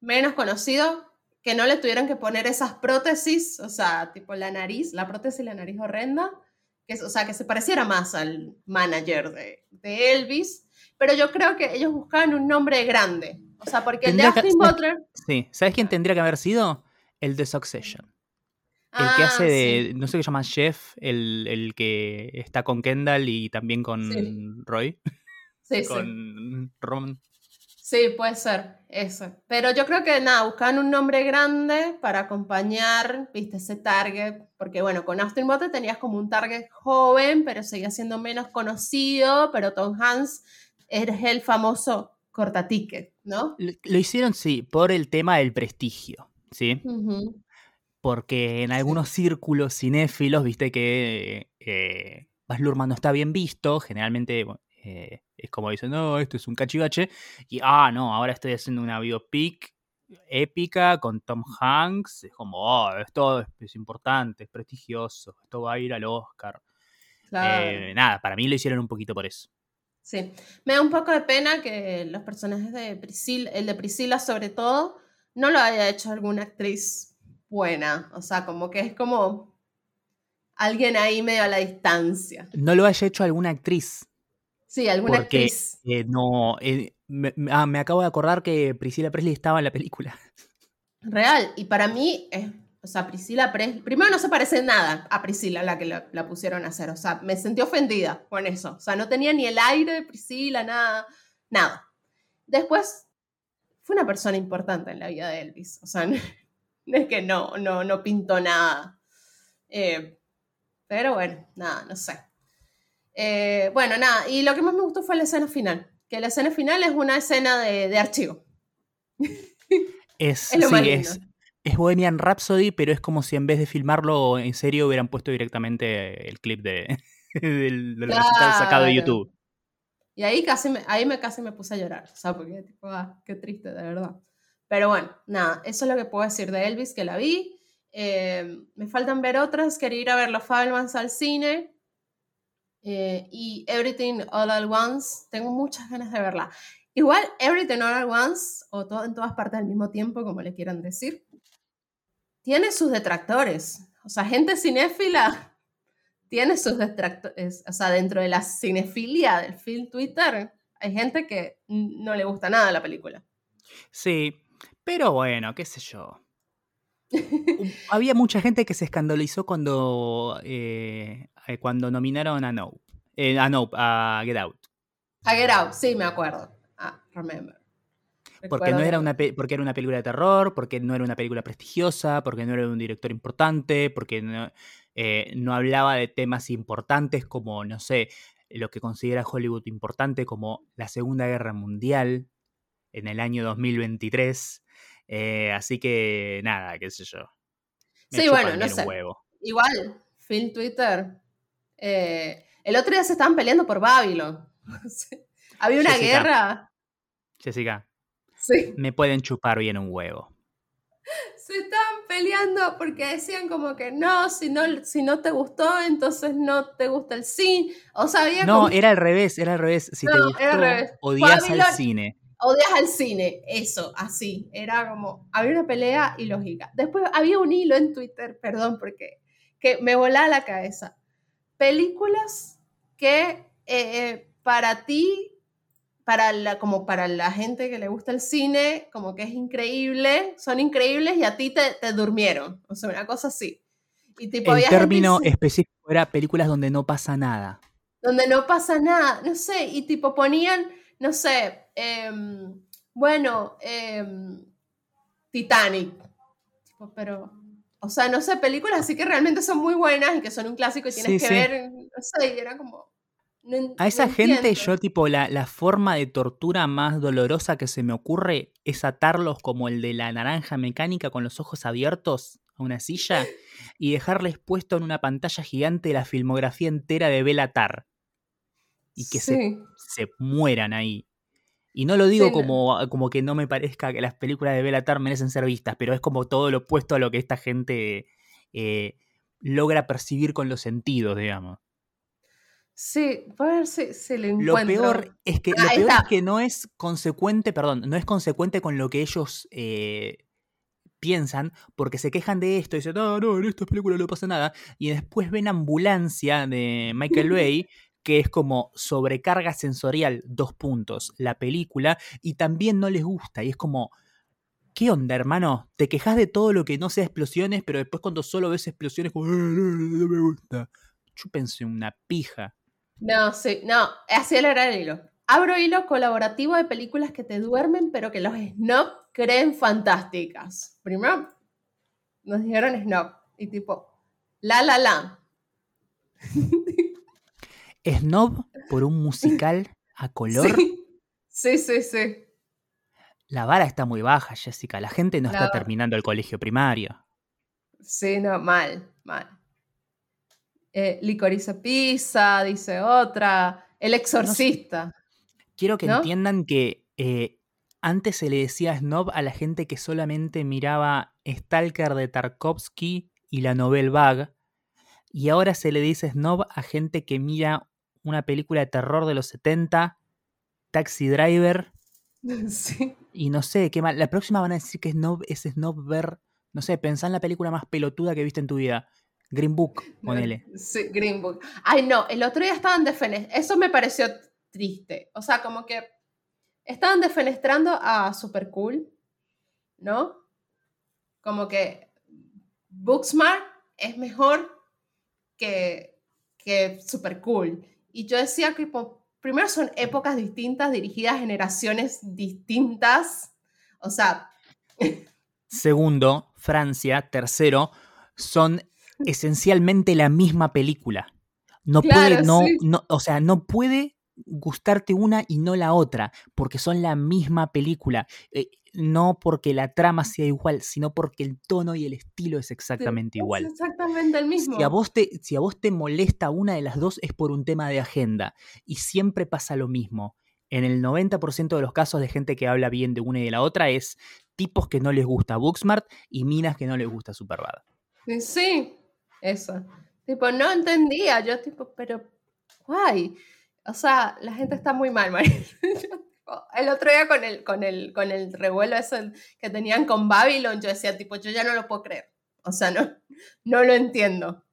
menos conocido que no le tuvieran que poner esas prótesis, o sea, tipo la nariz, la prótesis y la nariz horrenda, que, o sea, que se pareciera más al manager de, de Elvis. Pero yo creo que ellos buscaban un nombre grande. O sea, porque el de Austin Butler. Sí, ¿sabes quién tendría que haber sido? El de Succession. El que hace ah, de, no sé qué llama Jeff, el, que está con Kendall y también con Roy. Sí, con Ron. Sí, puede ser, eso. Pero yo creo que nada, buscaban un nombre grande para acompañar, viste, ese target. Porque bueno, con Austin Butler tenías como un target joven, pero seguía siendo menos conocido. Pero Tom Hanks es el famoso cortaticket, ¿no? Lo, hicieron, sí, por el tema del prestigio, ¿sí? Porque en algunos círculos cinéfilos, viste que eh, Baz Luhrmann no está bien visto, generalmente eh, es como dicen, no, esto es un cachivache, y ah, no, ahora estoy haciendo una biopic épica con Tom Hanks, es como, oh, esto es, importante, es prestigioso, esto va a ir al Oscar. Eh, nada, para mí lo hicieron un poquito por eso. Sí, me da un poco de pena que los personajes de Priscila, el de Priscila sobre todo, no lo haya hecho alguna actriz buena. O sea, como que es como alguien ahí medio a la distancia. No lo haya hecho alguna actriz. Sí, alguna actriz. Eh, no, eh, ah, me, acabo de acordar que Priscila Presley estaba en la película. Real, y para mí, o sea, Priscila Presley, primero no se parece nada a Priscila la que la, la, pusieron a hacer, o sea, me sentí ofendida con eso, o sea, no tenía ni el aire de Priscila, nada, nada. Después, fue una persona importante en la vida de Elvis, o sea, es que no, no, no pintó nada. Eh, pero bueno, nada, no sé. Eh, bueno, nada, y lo que más me gustó fue la escena final, que la escena final es una escena de, archivo. Es, es, es, Bohemian Rhapsody, pero es como si en vez de filmarlo en serio hubieran puesto directamente el clip de, del, sacado de YouTube. Y ahí casi me, ahí me casi me puse a llorar, o sea, porque tipo, ah, qué triste, de verdad. Pero bueno, nada, eso es lo que puedo decir de Elvis, que la vi. Eh, me faltan ver otras, quería ir a ver Los Fabelmans al cine. Eh, y Everything All at Once, tengo muchas ganas de verla. Igual, Everything All at Once, o todo en todas partes al mismo tiempo, como le quieran decir, tiene sus detractores. O sea, gente cinéfila tiene sus detractores. O sea, dentro de la cinefilia del film Twitter, hay gente que no le gusta nada la película. Sí, pero bueno, qué sé yo. Había mucha gente que se escandalizó cuando, eh, eh, cuando nominaron a Nope. Eh, a Nope, a Get Out. A Get Out, sí, me acuerdo. Ah, remember. Porque, no era una porque era una película de terror, porque no era una película prestigiosa, porque no era un director importante, porque no, no hablaba de temas importantes como, no sé, lo que considera Hollywood importante como la Segunda Guerra Mundial en el año 2023. Eh, así que nada, qué sé yo. sí, bueno, no sé. Igual, Phil Twitter. Eh, el otro día se estaban peleando por Babylon. Había una guerra. Jessica. Sí. Me pueden chupar bien un huevo. Se estaban peleando porque decían como que no, si no, si no te gustó, entonces no te gusta el cine. O sea, había No, era al revés, era al revés. Si te gustó, odias al cine. Odias al cine, eso, así. Era como, había una pelea ilógica. Después había un hilo en Twitter, perdón, porque que me volaba la cabeza. Películas que eh, para ti para la, como para la gente que le gusta el cine, como que es increíble, son increíbles y a ti te, te durmieron. O sea, una cosa así. Y tipo, el término específico era películas donde no pasa nada. Donde no pasa nada, no sé, y tipo ponían, no sé, em, bueno, em, Titanic. Pero, o sea, no sé, películas así que realmente son muy buenas y que son un clásico y tienes que ver, no sé, y era como a esa gente yo tipo la, forma de tortura más dolorosa que se me ocurre es atarlos como el de la naranja mecánica con los ojos abiertos a una silla y dejarles puesto en una pantalla gigante la filmografía entera de Belatar y que se, mueran ahí. Y no lo digo como, como que no me parezca que las películas de Belatar merecen ser vistas, pero es como todo lo opuesto a lo que esta gente eh, logra percibir con los sentidos, digamos. Sí, a ver si, le. Lo peor es que, lo peor es que no es consecuente, perdón, no es consecuente con lo que ellos eh, piensan, porque se quejan de esto y dicen, no, no, en esta película no pasa nada, y después ven Ambulancia de Michael Bay, que es como sobrecarga sensorial, dos puntos, la película, y también no les gusta, y es como, ¿qué onda, hermano? Te quejas de todo lo que no sea explosiones, pero después cuando solo ves explosiones, como, no me gusta. Chúpense una pija. No, sí, no, así el hilo. Abro hilo colaborativo de películas que te duermen, pero que los snob creen fantásticas. Primero nos dijeron snob y tipo, la la la. Snob por un musical a color. Sí, sí, sí. La vara está muy baja, Jessica. La gente no está terminando el colegio primario. Sí, no, mal, mal eh, Licorice Pizza, dice otra, El Exorcista. quiero que entiendan que eh, antes se le decía snob a la gente que solamente miraba Stalker de Tarkovsky y la novel Bag, y ahora se le dice snob a gente que mira una película de terror de los 70, Taxi Driver. Sí. Y no sé, qué mal. La próxima van a decir que snob es snob ver, no sé, pensá en la película más pelotuda que viste en tu vida. Green Book, ponele. Sí, Green Book. Ay, no, el otro día estaban defenestrando, eso me pareció triste. O sea, como que estaban defenestrando a Super Cool, ¿no? Como que Booksmart es mejor que, que Super Cool. Y yo decía que, primero son épocas distintas, dirigidas a generaciones distintas. O sea... Segundo, Francia. Tercero, son esencialmente la misma película. No puede, no, no, o sea, no puede gustarte una y no la otra, porque son la misma película. Eh, no porque la trama sea igual, sino porque el tono y el estilo es exactamente igual. Es exactamente el mismo. Si a, vos te, si a vos te molesta una de las dos es por un tema de agenda. Y siempre pasa lo mismo. En el 90% de los casos de gente que habla bien de una y de la otra es tipos que no les gusta Booksmart y minas que no les gusta Superbad. Sí, eso. Tipo, no entendía. Yo, tipo, pero, guay. O sea, la gente está muy mal, María. el otro día con el, con el, con el revuelo ese que tenían con Babylon, yo decía, tipo, yo ya no lo puedo creer. O sea, no, no lo entiendo.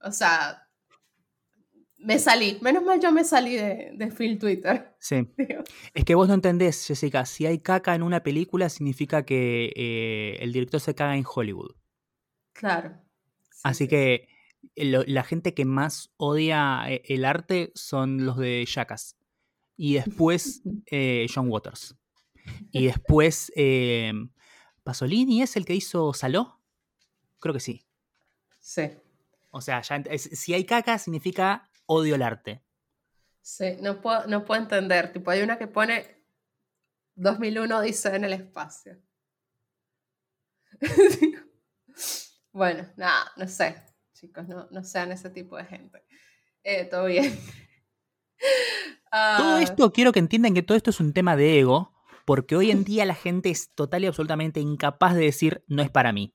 O sea, me salí. Menos mal yo me salí de, de Phil Twitter. Sí. Es que vos no entendés, Jessica. Si hay caca en una película, significa que eh, el director se caga en Hollywood. Claro. Así que la gente que más odia eh, el arte son los de Jackass. Y después eh, John Waters. Y después eh, Pasolini es el que hizo Saló. Creo que sí. Sí. O sea, si hay caca significa odio el arte. Sí, no puedo, no puedo entender. Tipo, hay una que pone 2001 dice en el espacio. Bueno, nada, no sé, chicos, no, no sean ese tipo de gente. Eh, todo bien. todo Ah, esto, quiero que entiendan que todo esto es un tema de ego, porque hoy en día la gente es total y absolutamente incapaz de decir no es para mí.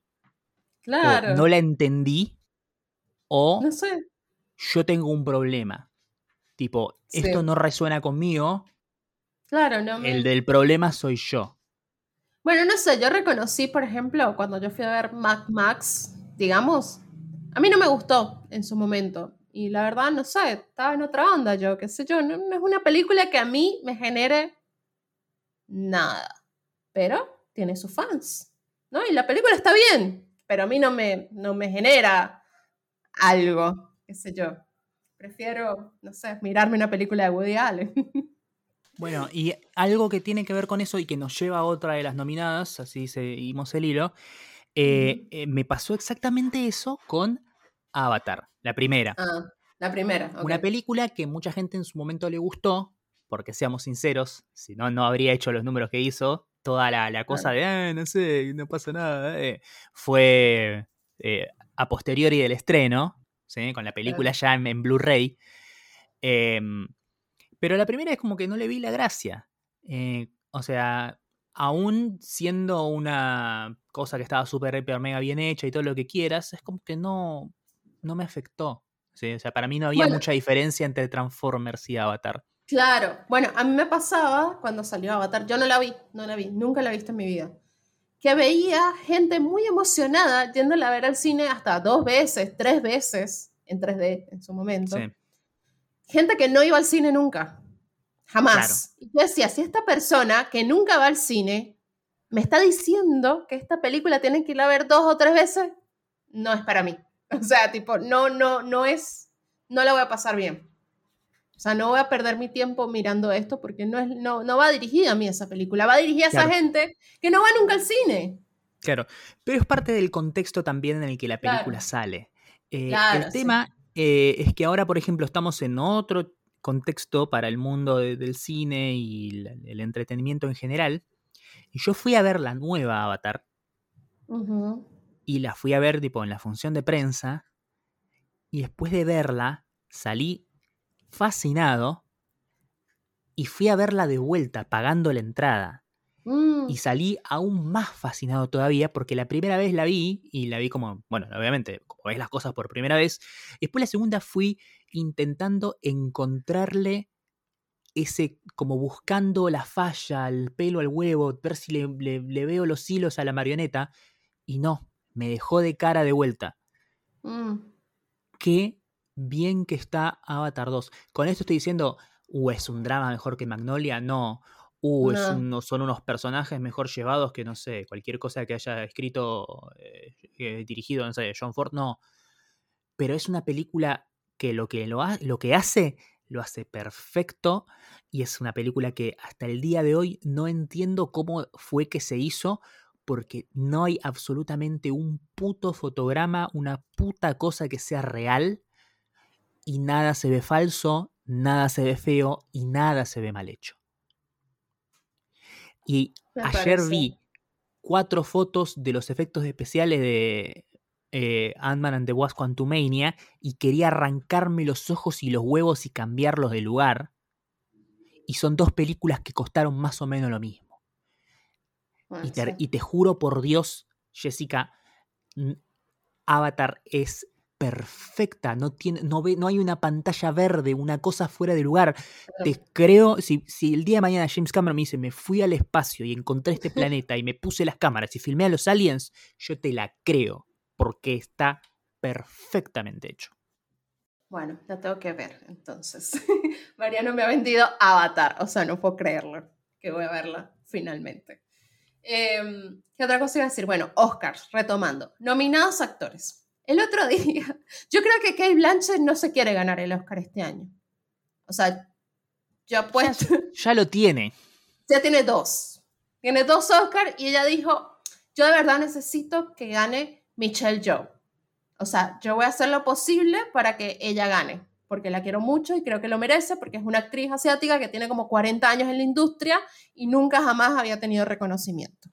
claro. O no la entendí, o No sé. yo tengo un problema. Tipo, Sí. esto no resuena conmigo, Claro, no me... el del problema soy yo. Bueno, no sé, yo reconocí, por ejemplo, cuando yo fui a ver Mad Max, digamos, a mí no me gustó en su momento. Y la verdad, no sé, estaba en otra onda yo, qué sé yo. No, no es una película que a mí me genere nada. Pero tiene sus fans, ¿no? Y la película está bien, pero a mí no me, no me genera algo, qué sé yo. Prefiero, no sé, mirarme una película de Woody Allen. Bueno, y algo que tiene que ver con eso y que nos lleva a otra de las nominadas, así seguimos el hilo, eh, eh, me pasó exactamente eso con Avatar, la primera. Ah, la primera. Una película que mucha gente en su momento le gustó, porque seamos sinceros, si no, no habría hecho los números que hizo. Toda la, la cosa de, "Ah, no sé, no pasa nada, eh", fue eh, a posteriori del estreno, ¿sí? con la película ya en, en Blu-ray. Em, pero la primera es como que no le vi la gracia. Eh, o sea, aún siendo una cosa que estaba súper, mega bien hecha y todo lo que quieras, es como que no, no me afectó. ¿sí? O sea, para mí no había Bueno. mucha diferencia entre Transformers y Avatar. Claro, bueno, a mí me pasaba cuando salió Avatar, yo no la vi, no la vi, nunca la he visto en mi vida, que veía gente muy emocionada yéndola a ver al cine hasta dos veces, tres veces, en 3D en su momento. Sí. Gente que no iba al cine nunca, jamás. Y yo decía, si esta persona que nunca va al cine me está diciendo que esta película tienen que ir a ver dos o tres veces, no es para mí. O sea, tipo, no, no, no es, no la voy a pasar bien. O sea, no voy a perder mi tiempo mirando esto porque no, es, no, no va dirigida a mí esa película, va dirigida a esa gente que no va nunca al cine. Claro, pero es parte del contexto también en el que la película Claro. sale. Eh, Claro, el sí. tema eh, es que ahora, por ejemplo, estamos en otro contexto para el mundo de- del cine y el entretenimiento en general. Y yo fui a ver la nueva Avatar Ujú. Y la fui a ver tipo en la función de prensa. Y después de verla, salí fascinado y fui a verla de vuelta, pagando la entrada. Mm, y salí aún más fascinado todavía porque la primera vez la vi y la vi como, bueno, obviamente, como ves las cosas por primera vez. Después la segunda fui intentando encontrarle ese, como buscando la falla, el pelo al huevo, ver si le, le- le veo los hilos a la marioneta. Y no, me dejó de cara de vuelta. mm. Qué bien que está Avatar 2. Con esto estoy diciendo, uh, es un drama mejor que Magnolia. No. Uh, es No. uno- son unos personajes mejor llevados que, no sé, cualquier cosa que haya escrito, eh, eh, dirigido, no sé, John Ford. No. Pero es una película que lo que, lo, ha- lo que hace, lo hace perfecto. Y es una película que hasta el día de hoy no entiendo cómo fue que se hizo. Porque no hay absolutamente un puto fotograma, una puta cosa que sea real. Y nada se ve falso, nada se ve feo y nada se ve mal hecho. Y Me ayer parece. vi cuatro fotos de los efectos especiales de eh, Ant-Man and the Wasp Quantumania y quería arrancarme los ojos y los huevos y cambiarlos de lugar. Y son dos películas que costaron más o menos lo mismo. Bueno, Y te, sí. y te juro por Dios, Jessica, Avatar es perfecta. No, tiene, no, ve, no hay una pantalla verde, una cosa fuera de lugar. Te creo, si, si el día de mañana James Cameron me dice, me fui al espacio y encontré este planeta y me puse las cámaras y filmé a los aliens, yo te la creo, porque está perfectamente hecho. Bueno, la tengo que ver, entonces. Mariano me ha vendido Avatar, o sea, no puedo creerlo, que voy a verla finalmente. Em, ¿Qué otra cosa iba a decir? Bueno, Oscars, retomando. Nominados actores. El otro día, yo creo que Kate Blanchett no se quiere ganar el Oscar este año. O sea, yo apuesto, Ya lo tiene. ya tiene dos. Tiene dos Oscars y ella dijo, yo de verdad necesito que gane Michelle Yeoh. O sea, yo voy a hacer lo posible para que ella gane, porque la quiero mucho y creo que lo merece, porque es una actriz asiática que tiene como 40 años en la industria y nunca jamás había tenido reconocimiento.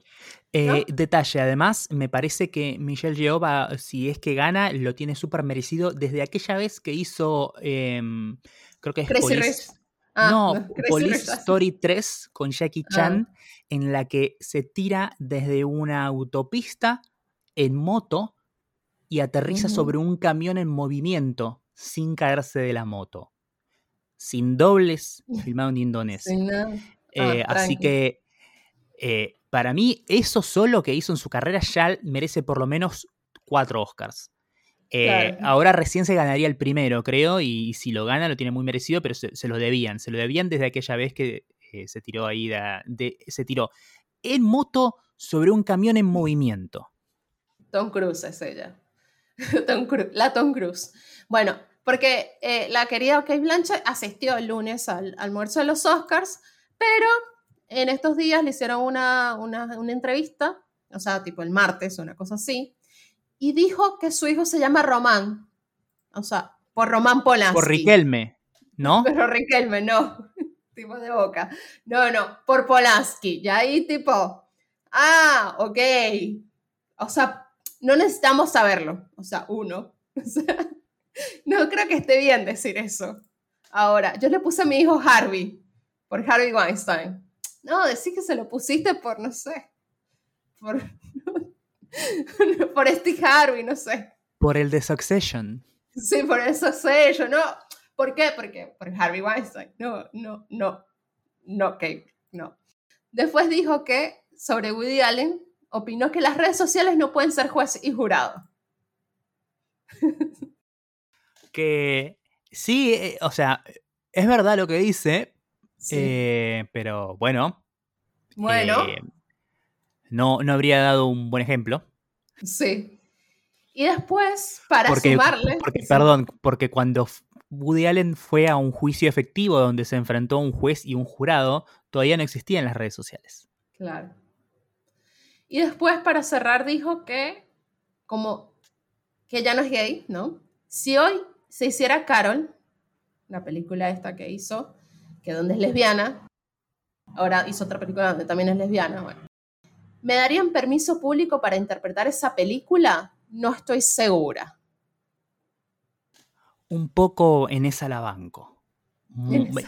Eh, detalle, además, me parece que Michelle Yeoh, si es que gana, lo tiene súper merecido desde aquella vez que hizo, em, creo que es Police, ah, no, Police Story 3 con Jackie ah. Chan, en la que se tira desde una autopista en moto y aterriza sobre un camión en movimiento sin caerse de la moto. Sin dobles, filmado en Indonesia. Eh, ah, así que eh, para mí, eso solo que hizo en su carrera ya merece por lo menos cuatro Oscars. Eh, ahora recién se ganaría el primero, creo, y si lo gana lo tiene muy merecido, pero se, lo debían. Se lo debían desde aquella vez que se tiró ahí, de, se tiró en moto sobre un camión en movimiento. Tom Cruise es ella. la Tom Cruise. Bueno, porque eh, la querida Kate Blanchett asistió el lunes al almuerzo de los Oscars, pero en estos días le hicieron una, una, entrevista, o sea, tipo el martes, una cosa así, y dijo que su hijo se llama Román, o sea, por Román Polanski. Por Riquelme, ¿no? Pero Riquelme, no, tipo de boca. No, no, por Polanski. Y ahí tipo, ah, ok. O sea, no necesitamos saberlo. O sea, uno. no creo que esté bien decir eso. Ahora, yo le puse a mi hijo Harvey, por Harvey Weinstein. No, decís que se lo pusiste por, no sé, por, por Steve Harvey, no sé. Por el de Succession. Sí, por el Succession, no. ¿Por qué? Porque por Harvey Weinstein. No, no, no, no, Kate, no. Después dijo que sobre Woody Allen opinó que las redes sociales no pueden ser juez y jurado. que sí, eh, o sea, es verdad lo que dice, eh, pero bueno. Bueno. Eh, no, no habría dado un buen ejemplo. Sí. Y después, para sumarle. Perdón, porque cuando Woody Allen fue a un juicio efectivo donde se enfrentó a un juez y un jurado, todavía no existían las redes sociales. Claro. Y después, para cerrar, dijo que, como que ya no es gay, ¿no? Si hoy se hiciera Carol, la película esta que hizo, que donde es lesbiana, ahora hizo otra película donde también es lesbiana, bueno. ¿Me darían permiso público para interpretar esa película? No estoy segura. Un poco en esa la banco.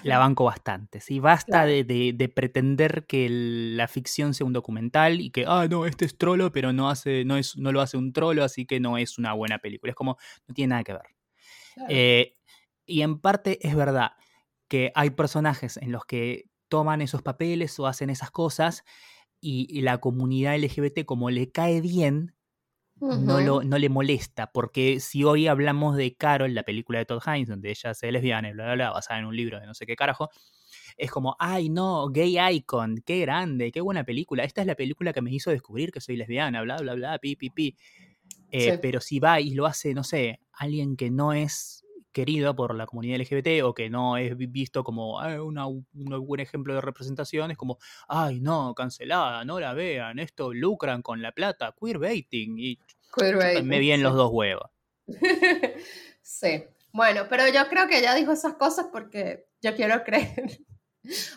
La banco bastante. ¿sí? Basta de, pretender que la ficción sea un documental y que, ah, no, este es trolo, pero no, hace, no, es, no lo hace un trolo, así que no es una buena película. Es como, no tiene nada que ver. Eh, y en parte es verdad que hay personajes en los que toman esos papeles o hacen esas cosas y, la comunidad LGBT como le cae bien, no, lo, no le molesta, porque si hoy hablamos de Carol, la película de Todd Hines, donde ella se lesbiana y bla, bla, bla, basada en un libro de no sé qué carajo, es como, ay no, gay icon, qué grande, qué buena película, esta es la película que me hizo descubrir que soy lesbiana, bla, bla, bla, pi, pi, pi. Eh, pero si va y lo hace, no sé, alguien que no es querido por la comunidad LGBT o que no es visto como un buen ejemplo de representación, es como, ay, no, cancelada, no la vean, esto lucran con la plata, queerbaiting, y me vienen los dos huevos. sí, bueno, pero yo creo que ella dijo esas cosas porque yo quiero creer.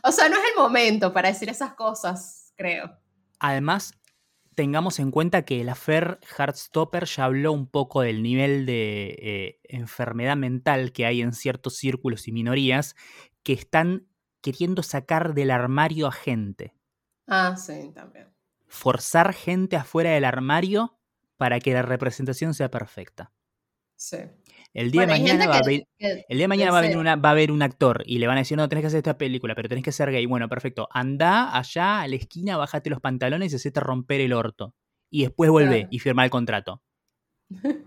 o sea, no es el momento para decir esas cosas, creo. Además, tengamos en cuenta que el afer Heartstopper ya habló un poco del nivel de eh, enfermedad mental que hay en ciertos círculos y minorías que están queriendo sacar del armario a gente. Ah, sí, también. Forzar gente afuera del armario para que la representación sea perfecta. Sí. El día de mañana, va, a el día mañana va, a venir va a haber un actor y le van a decir, no, tenés que hacer esta película, pero tenés que ser gay. Bueno, perfecto. Anda allá a la esquina, bájate los pantalones y hacete romper el orto. Y después vuelve y firma el contrato.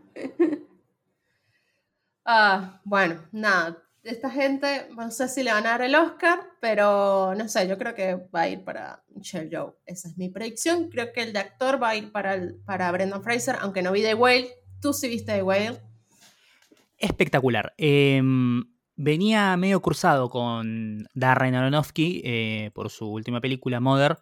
ah, bueno, nada. Esta gente, no sé si le van a dar el Oscar, pero no sé, yo creo que va a ir para Michelle Joe. Esa es mi predicción. Creo que el de actor va a ir para, el, para Brendan Fraser, aunque no vi The Whale. Tú sí viste The Whale espectacular. Em, venía medio cruzado con Darren Aronofsky eh, por su última película, Mother,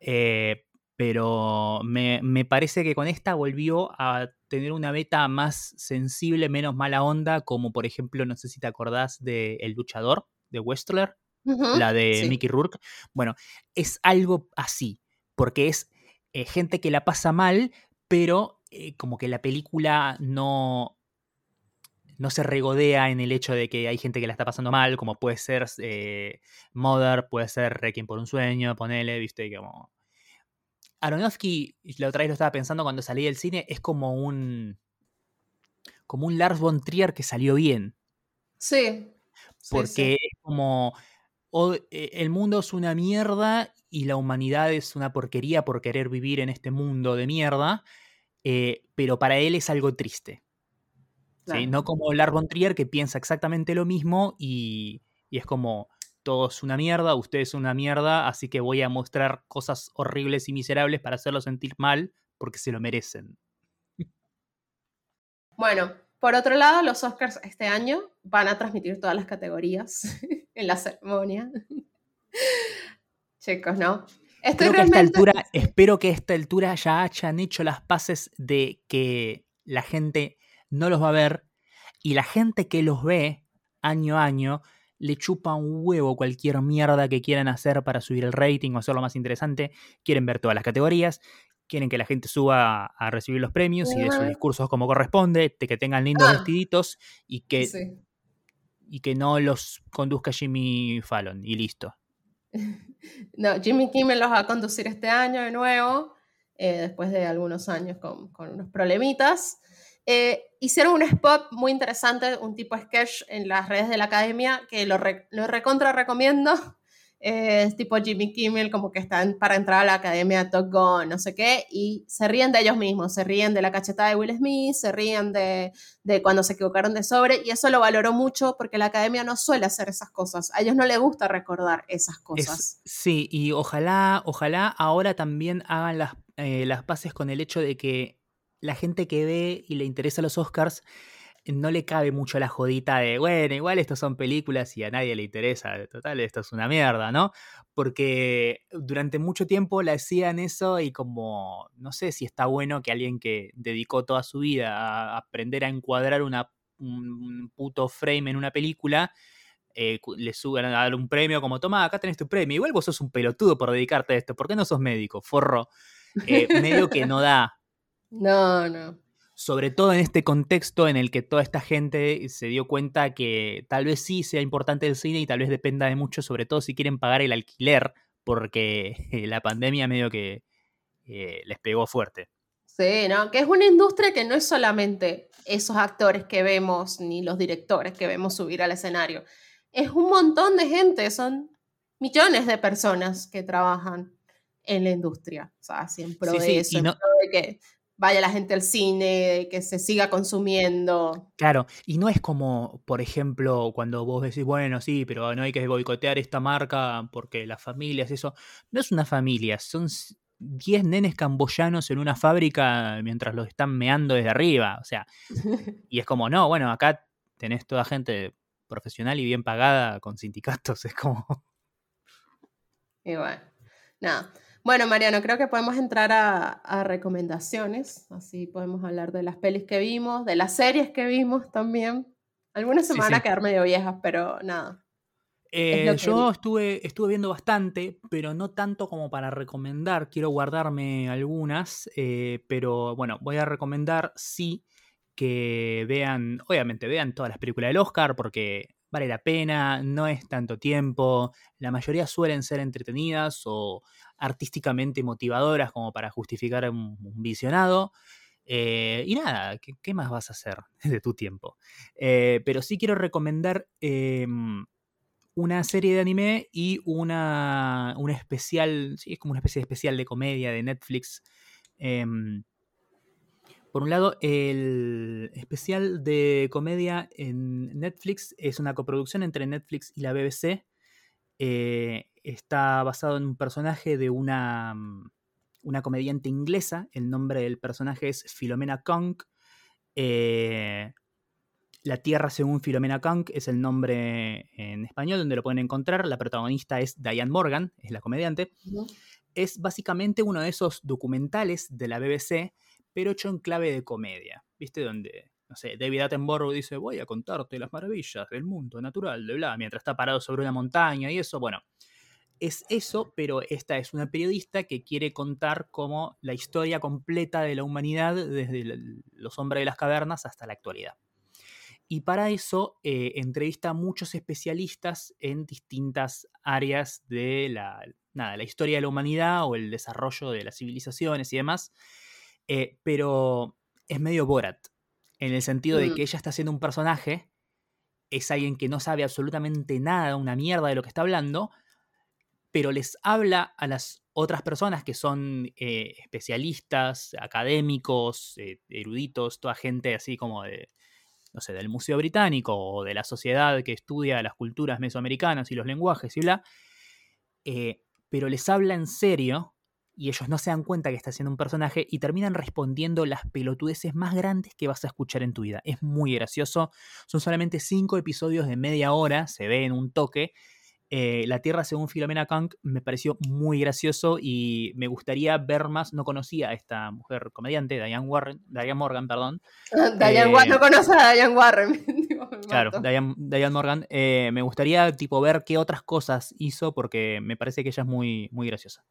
eh, pero me, parece que con esta volvió a tener una beta más sensible, menos mala onda, como por ejemplo, no sé si te acordás de El Luchador, de Westler, la de Mickey Rourke. Bueno, es algo así, porque es eh, gente que la pasa mal, pero eh, como que la película no, no se regodea en el hecho de que hay gente que la está pasando mal, como puede ser eh, Mother, puede ser Requiem por un sueño, ponele, viste, como... Aronofsky, la otra vez lo estaba pensando cuando salí del cine, es como un... como un Lars von Trier que salió bien. Sí. Porque es como... el mundo es una mierda y la humanidad es una porquería por querer vivir en este mundo de mierda, eh, pero para él es algo triste. No como Lars von Trier que piensa exactamente lo mismo y, es como todo es una mierda, usted es una mierda, así que voy a mostrar cosas horribles y miserables para hacerlo sentir mal porque se lo merecen. Bueno, por otro lado, los Oscars este año van a transmitir todas las categorías en la ceremonia. Chicos, ¿no? Estoy esta altura, espero que a esta altura ya hayan hecho las paces de que la gente no los va a ver y la gente que los ve año a año le chupa un huevo cualquier mierda que quieran hacer para subir el rating o hacerlo más interesante. Quieren ver todas las categorías, quieren que la gente suba a recibir los premios y de sus discursos como corresponde, de que tengan lindos ah. vestiditos y que, y que no los conduzca Jimmy Fallon y listo. No, Jimmy Kimmel los va a conducir este año de nuevo, eh, después de algunos años con, con unos problemitas. Eh, hicieron un spot muy interesante, un tipo sketch en las redes de la academia que lo, lo recontra recomiendo. Eh, es tipo Jimmy Kimmel, como que están para entrar a la academia Top Gun, no sé qué, y se ríen de ellos mismos, se ríen de la cachetada de Will Smith, se ríen de, de cuando se equivocaron de sobre, y eso lo valoró mucho porque la academia no suele hacer esas cosas. A ellos no les gusta recordar esas cosas. sí, y ojalá, ojalá ahora también hagan las, eh, las paces con el hecho de que la gente que ve y le interesa los Oscars no le cabe mucho la jodita de, bueno, igual estos son películas y a nadie le interesa, total, esto es una mierda, ¿no? Porque durante mucho tiempo la hacían eso y como, no sé si está bueno que alguien que dedicó toda su vida a aprender a encuadrar una, un puto frame en una película, eh, le suban a dar un premio como, toma, acá tenés tu premio, igual vos sos un pelotudo por dedicarte a esto, ¿por qué no sos médico, forro? Eh, medio que no da, no, no. Sobre todo en este contexto en el que toda esta gente se dio cuenta que tal vez sí sea importante el cine y tal vez dependa de mucho, sobre todo si quieren pagar el alquiler, porque la pandemia medio que eh, les pegó fuerte. Sí, ¿no? Que es una industria que no es solamente esos actores que vemos ni los directores que vemos subir al escenario. Es un montón de gente, son millones de personas que trabajan en la industria. O sea, siempre de eso, de que vaya la gente al cine, que se siga consumiendo. Claro, y no es como, por ejemplo, cuando vos decís, bueno, sí, pero no hay que boicotear esta marca porque las familias, eso, no es una familia, son 10 nenes camboyanos en una fábrica mientras los están meando desde arriba, o sea, y es como, no, bueno, acá tenés toda gente profesional y bien pagada con sindicatos, es como... Bueno, nada. Bueno, Mariano, creo que podemos entrar a, recomendaciones, así podemos hablar de las pelis que vimos, de las series que vimos también. Algunas se van a quedar medio viejas, pero nada. Eh, yo estuve, estuve viendo bastante, pero no tanto como para recomendar. Quiero guardarme algunas, eh, pero bueno, voy a recomendar sí que vean, obviamente vean todas las películas del Oscar, porque vale la pena, no es tanto tiempo, la mayoría suelen ser entretenidas o artísticamente motivadoras como para justificar un, visionado. Eh, y nada, ¿qué, más vas a hacer de tu tiempo? Eh, pero sí quiero recomendar em, una serie de anime y una, una especial, sí, es como una especie de especial de comedia de Netflix. Por un lado, el especial de comedia en Netflix es una coproducción entre Netflix y la BBC. Eh, está basado en un personaje de una, mm, una comediante inglesa. El nombre del personaje es Filomena Conk. Eh, la Tierra según Filomena Conk es el nombre en español donde lo pueden encontrar. La protagonista es Diane Morgan, es la comediante. Es básicamente uno de esos documentales de la BBC, pero hecho en clave de comedia. ¿Viste? Donde, no sé, David Attenborough dice, voy a contarte las maravillas del mundo natural, de bla, mientras está parado sobre una montaña y eso. Bueno, es eso, pero esta es una periodista que quiere contar como la historia completa de la humanidad desde los hombres de las cavernas hasta la actualidad. Y para eso eh, entrevista a muchos especialistas en distintas áreas de la, la historia de la humanidad o el desarrollo de las civilizaciones y demás. Eh, pero es medio Borat, en el sentido de mm. que ella está haciendo un personaje, es alguien que no sabe absolutamente nada, una mierda de lo que está hablando, pero les habla a las otras personas que son eh, especialistas, académicos, eruditos, toda gente así como de, no sé, del Museo Británico o de la sociedad que estudia las culturas mesoamericanas y los lenguajes y bla, eh, pero les habla en serio y ellos no se dan cuenta que está haciendo un personaje y terminan respondiendo las pelotudeces más grandes que vas a escuchar en tu vida. Es muy gracioso. Son solamente cinco episodios de media hora, se ve en un toque, eh, la Tierra según Filomena Kang me pareció muy gracioso y me gustaría ver más. No conocía a esta mujer comediante, Diane, Warren, Diane Morgan, perdón. Diane Warren, no eh, conoce a Diane Warren. claro, Diane, Morgan. Eh, me gustaría tipo ver qué otras cosas hizo porque me parece que ella es muy, muy graciosa.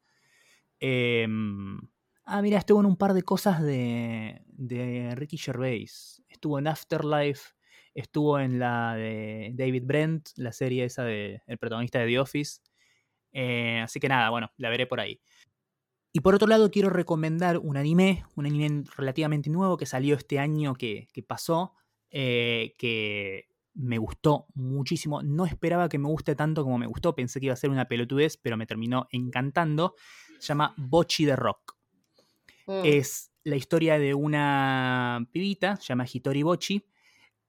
Em, ah, mira, estuvo en un par de cosas de, de Ricky Gervais. Estuvo en Afterlife Estuvo en la de David Brent, la serie esa de el protagonista de The Office. Eh, así que nada, bueno, la veré por ahí. Y por otro lado, quiero recomendar un anime, un anime relativamente nuevo que salió este año que, pasó, eh, que me gustó muchísimo. No esperaba que me guste tanto como me gustó, pensé que iba a ser una pelotudez, pero me terminó encantando. Se llama Bochi de Rock. Mm. Es la historia de una pibita, se llama Hitori Bochi,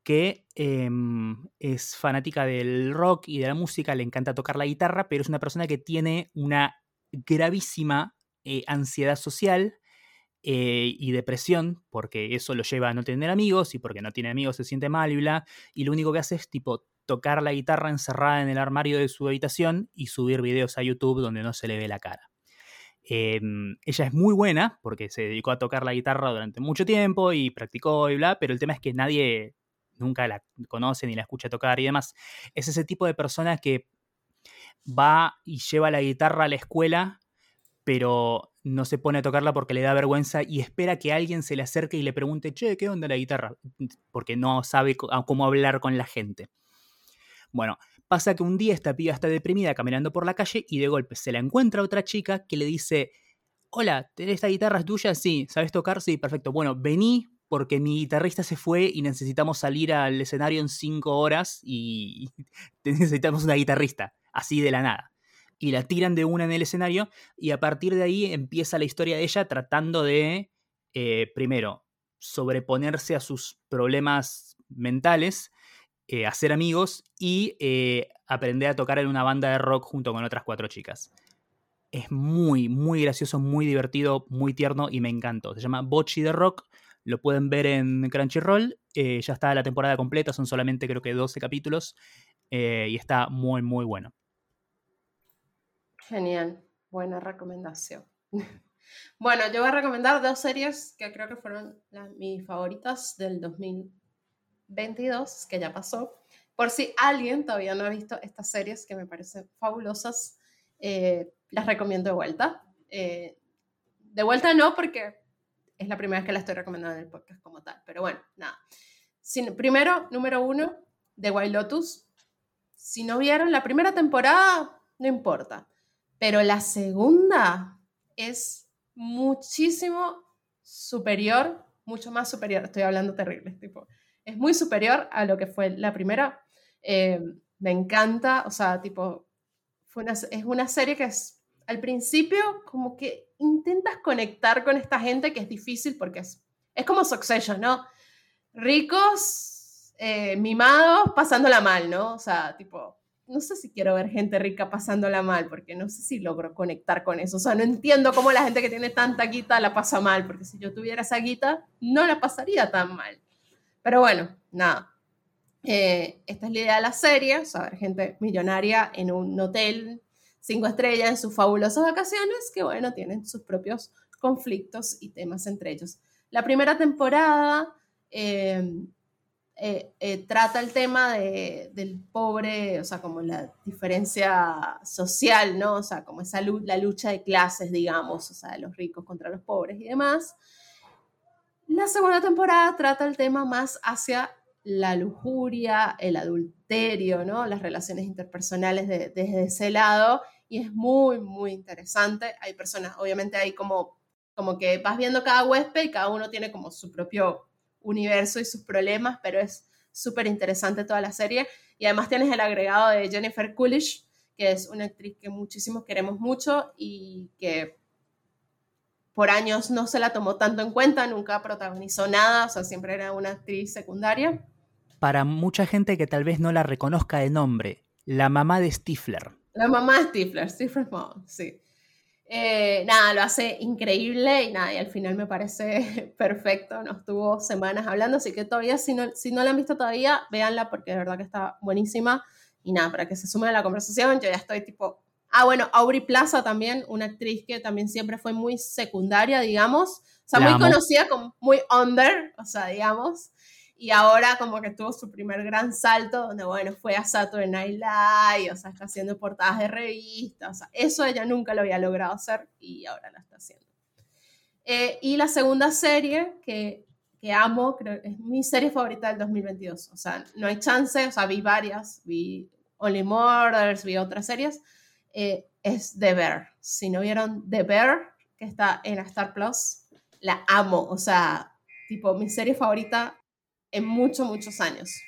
que em, es fanática del rock y de la música, le encanta tocar la guitarra, pero es una persona que tiene una gravísima eh, ansiedad social eh, y depresión, porque eso lo lleva a no tener amigos y porque no tiene amigos se siente mal y bla, y lo único que hace es tipo tocar la guitarra encerrada en el armario de su habitación y subir videos a YouTube donde no se le ve la cara. Em, ella es muy buena porque se dedicó a tocar la guitarra durante mucho tiempo y practicó y bla, pero el tema es que nadie nunca la conoce ni la escucha tocar y demás. Es ese tipo de persona que va y lleva la guitarra a la escuela, pero no se pone a tocarla porque le da vergüenza y espera que alguien se le acerque y le pregunte, che, ¿qué onda la guitarra? Porque no sabe cómo hablar con la gente. Bueno, pasa que un día esta piba está deprimida caminando por la calle y de golpe se la encuentra otra chica que le dice, hola, ¿tenés esta guitarra es tuya? Sí, ¿sabes tocar? Sí, perfecto. Bueno, vení porque mi guitarrista se fue y necesitamos salir al escenario en cinco horas y necesitamos una guitarrista, así de la nada. Y la tiran de una en el escenario y a partir de ahí empieza la historia de ella tratando de, eh, primero, sobreponerse a sus problemas mentales, eh, hacer amigos y eh, aprender a tocar en una banda de rock junto con otras cuatro chicas. Es muy, muy gracioso, muy divertido, muy tierno y me encantó. Se llama Bochi de Rock lo pueden ver en Crunchyroll. Ya está la temporada completa, son solamente creo que 12 capítulos. Y está muy, muy bueno. Genial, buena recomendación. bueno, yo voy a recomendar dos series que creo que fueron mis favoritas del 2022, que ya pasó. Por si alguien todavía no ha visto estas series que me parecen fabulosas, eh, las recomiendo de vuelta. de vuelta no, porque es la primera vez que la estoy recomendando en el podcast como tal. Pero bueno, nada. primero, número uno, The Wild Lotus. Si no vieron la primera temporada, no importa. Pero la segunda es muchísimo superior, mucho más superior. Estoy hablando terrible, tipo. Es muy superior a lo que fue la primera. Eh, me encanta, o sea, tipo, es una serie que es al principio como que intentas conectar con esta gente que es difícil porque es, es como Succession, ¿no? Ricos, eh, mimados, pasándola mal, ¿no? O sea, tipo, no sé si quiero ver gente rica pasándola mal, porque no sé si logro conectar con eso. O sea, no entiendo cómo la gente que tiene tanta guita la pasa mal, porque si yo tuviera esa guita, no la pasaría tan mal. Pero bueno, nada. Eh, esta es la idea de la serie, o sea, ver gente millonaria en un hotel cinco estrellas en sus fabulosas vacaciones, que bueno, tienen sus propios conflictos y temas entre ellos. La primera temporada, eh, eh, eh, trata el tema de, del pobre, o sea, como la diferencia social, ¿no? O sea, como esa la lucha de clases, digamos, o sea, de los ricos contra los pobres y demás. La segunda temporada trata el tema más hacia la lujuria, el adulterio, ¿no? Las relaciones interpersonales desde ese lado y es muy, muy interesante. Hay personas, obviamente hay como, como que vas viendo cada huésped y cada uno tiene como su propio universo y sus problemas, pero es súper interesante toda la serie. Y además tienes el agregado de Jennifer Coolidge, que es una actriz que muchísimos queremos mucho y que por años no se la tomó tanto en cuenta, nunca protagonizó nada, o sea, siempre era una actriz secundaria. Para mucha gente que tal vez no la reconozca de nombre, la mamá de Stifler. La mamá de Stifler, Stifler Mom, sí. Eh, nada, lo hace increíble y nada, y al final me parece perfecto. Nos tuvo semanas hablando, así que todavía, si no, si no la han visto todavía, véanla porque de verdad que está buenísima. Y nada, para que se sumen a la conversación, yo ya estoy tipo. Ah, bueno, Aubrey Plaza también, una actriz que también siempre fue muy secundaria, digamos. O sea, muy conocida como muy under, o sea, digamos y ahora como que tuvo su primer gran salto donde, bueno, fue a Saturday Night Live, o sea, está haciendo portadas de revistas, o sea, eso ella nunca lo había logrado hacer y ahora lo está haciendo. Eh, y la segunda serie que, que amo, creo es mi serie favorita del 2022, o sea, no hay chance, o sea, vi varias, vi Only Murders, vi otras series, eh, es The Bear. Si no vieron The Bear, que está en Star Plus, la amo, o sea, tipo, mi serie favorita en muchos, muchos años.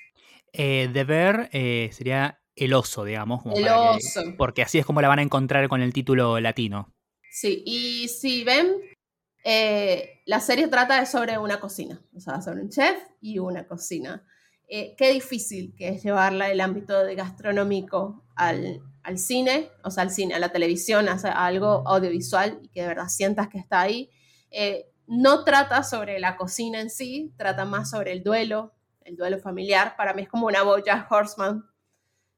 Eh, de ver eh, sería el oso, digamos. el oso. porque así es como la van a encontrar con el título latino. Sí, y si ven, eh, la serie trata sobre una cocina, o sea, sobre un chef y una cocina. qué difícil que es llevarla el ámbito de gastronómico al, al, cine, o sea, al cine, a la televisión, a, algo audiovisual y que de verdad sientas que está ahí no trata sobre la cocina en sí, trata más sobre el duelo, el duelo familiar. Para mí es como una Boya Horseman.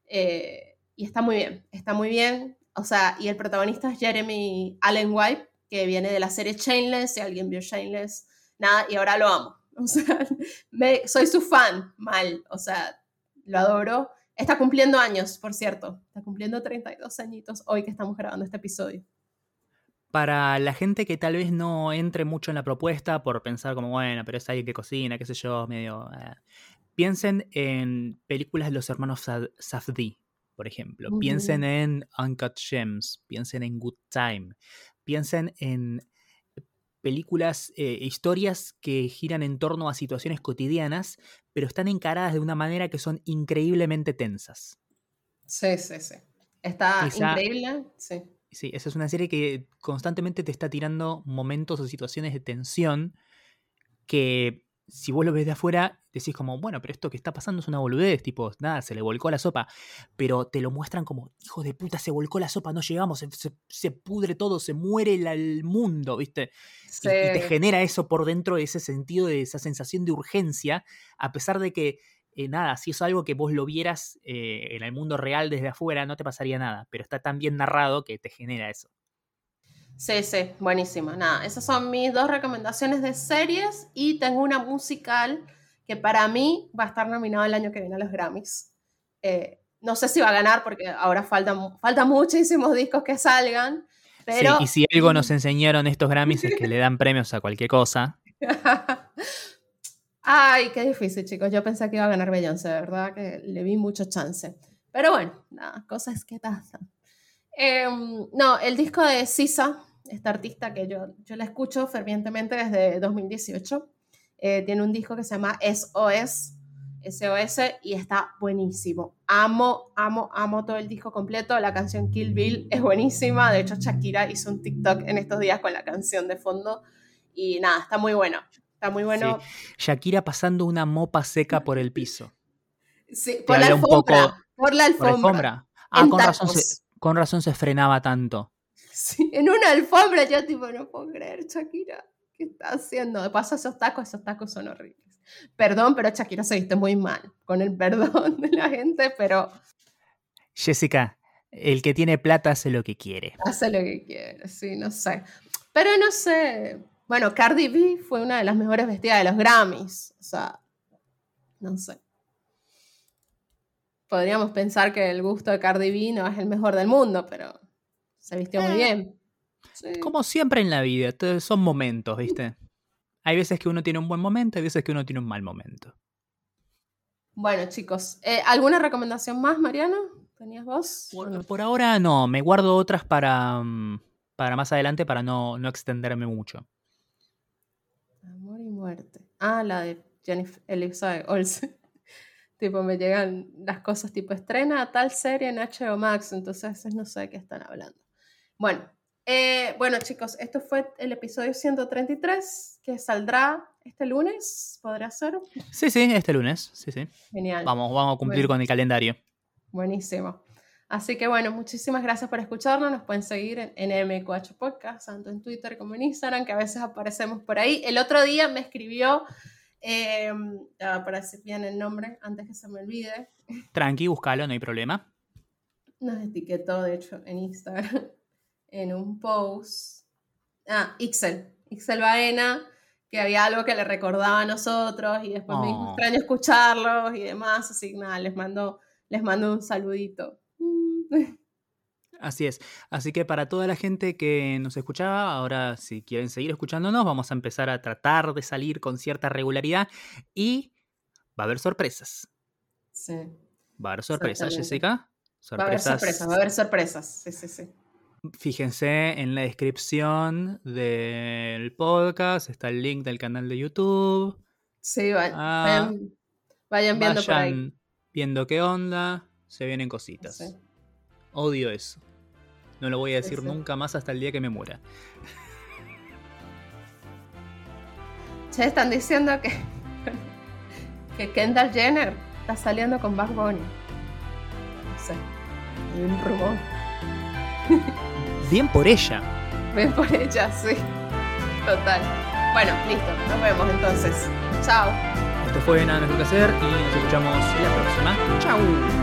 Eh, y está muy bien, está muy bien. O sea, y el protagonista es Jeremy Allen White, que viene de la serie Chainless, si alguien vio Chainless, nada, y ahora lo amo. O sea, soy su fan, mal, o sea, lo adoro. Está cumpliendo años, por cierto, está cumpliendo 32 añitos hoy que estamos grabando este episodio para la gente que tal vez no entre mucho en la propuesta por pensar como, bueno, pero es alguien que cocina, qué sé yo, medio... Eh, piensen en películas de los hermanos Safdie, por ejemplo. Piensen en Uncut Gems, piensen en Good Time, piensen en películas, eh, historias que giran en torno a situaciones cotidianas, pero están encaradas de una manera que son increíblemente tensas. Sí, sí, sí. Está increíble, sí sí, esa es una serie que constantemente te está tirando momentos o situaciones de tensión que si vos lo ves de afuera, decís como, bueno, pero esto que está pasando es una boludez, tipo, nada, se le volcó la sopa, pero te lo muestran como, hijo de puta, se volcó la sopa, no llegamos, se, pudre todo, se muere el, mundo, ¿viste? Y, y, te genera eso por dentro, ese sentido de esa sensación de urgencia, a pesar de que eh, nada, si es algo que vos lo vieras eh, en el mundo real desde afuera, no te pasaría nada, pero está tan bien narrado que te genera eso. Sí, sí, buenísimo. Nada, esas son mis dos recomendaciones de series y tengo una musical que para mí va a estar nominado el año que viene a los Grammys. Eh, no sé si va a ganar porque ahora faltan, faltan muchísimos discos que salgan. Pero... Sí, y si algo nos enseñaron estos Grammys es que le dan premios a cualquier cosa. Ay, qué difícil, chicos. Yo pensé que iba a ganar Beyoncé, ¿verdad? Que le vi mucho chance. Pero bueno, nada, cosas que pasan. Em, no, el disco de Sisa, esta artista que yo, yo la escucho fervientemente desde 2018, eh, tiene un disco que se llama SOS, SOS, y está buenísimo. Amo, amo, amo todo el disco completo. La canción Kill Bill es buenísima. De hecho, Shakira hizo un TikTok en estos días con la canción de fondo. Y nada, está muy bueno. Está muy bueno. Shakira pasando una mopa seca por el piso. Sí, por la alfombra. por la alfombra. Ah, con razón, se, con razón se frenaba tanto. Sí, en una alfombra yo tipo, no puedo creer, Shakira, ¿qué está haciendo? De paso esos tacos, esos tacos son horribles. Perdón, pero Shakira se viste muy mal, con el perdón de la gente, pero... Jessica, el que tiene plata hace lo que quiere. Hace lo que quiere, sí, no sé. Pero no sé, bueno, Cardi B fue una de las mejores vestidas de los Grammys. O sea, no sé. Podríamos pensar que el gusto de Cardi B no es el mejor del mundo, pero se vistió muy Eh. bien. Sí. Como siempre en la vida, son momentos, ¿viste? Hay veces que uno tiene un buen momento, hay veces que uno tiene un mal momento. Bueno, chicos, eh, ¿alguna recomendación más, Mariano? ¿Tenías vos? ¿O Por, por ahora no, me guardo otras para, mm, para más adelante para no, no extenderme mucho. Muerte. Ah, la de Jennifer Elizabeth Olsen. tipo, me llegan las cosas tipo estrena tal serie en HBO Max, entonces no sé de qué están hablando. Bueno, eh, bueno chicos, esto fue el episodio 133 que saldrá este lunes, ¿podrá ser? Sí, sí, este lunes, sí, sí. Genial. Vamos, vamos a cumplir Bueno. con el calendario. Buenísimo. Así que bueno, muchísimas gracias por escucharnos. Nos pueden seguir en, en MQ8 Podcast, tanto en Twitter como en Instagram, que a veces aparecemos por ahí. El otro día me escribió, eh, para decir bien el nombre, antes que se me olvide, Tranqui, búscalo, no hay problema. nos etiquetó, de hecho, en Instagram, en un post. Ah, Ixel, Ixel Baena, que había algo que le recordaba a nosotros y después me dijo Oh. extraño escucharlos y demás. Así que nada, les mando, les mando un saludito. Así es. Así que para toda la gente que nos escuchaba, ahora si quieren seguir escuchándonos, vamos a empezar a tratar de salir con cierta regularidad y va a haber sorpresas. Sí. Va a haber sorpresas. Jessica. Va a haber Sorpresas. va a haber sorpresas. Sí, sí, sí. Fíjense en la descripción del podcast, está el link del canal de YouTube. Sí, Ah. vayan, vayan viendo por ahí. Viendo qué onda, se vienen cositas. Sí. Odio eso. No lo voy a decir nunca más hasta el día que me muera. Che, están diciendo que, que Kendall Jenner está saliendo con Bad Bunny. No sé. Hay un rumor. Bien por ella. Ven por ella, sí. Total. Bueno, listo. Nos vemos entonces. Chao. Esto fue Nada Mejor que Hacer y nos escuchamos la próxima. ¡Chao!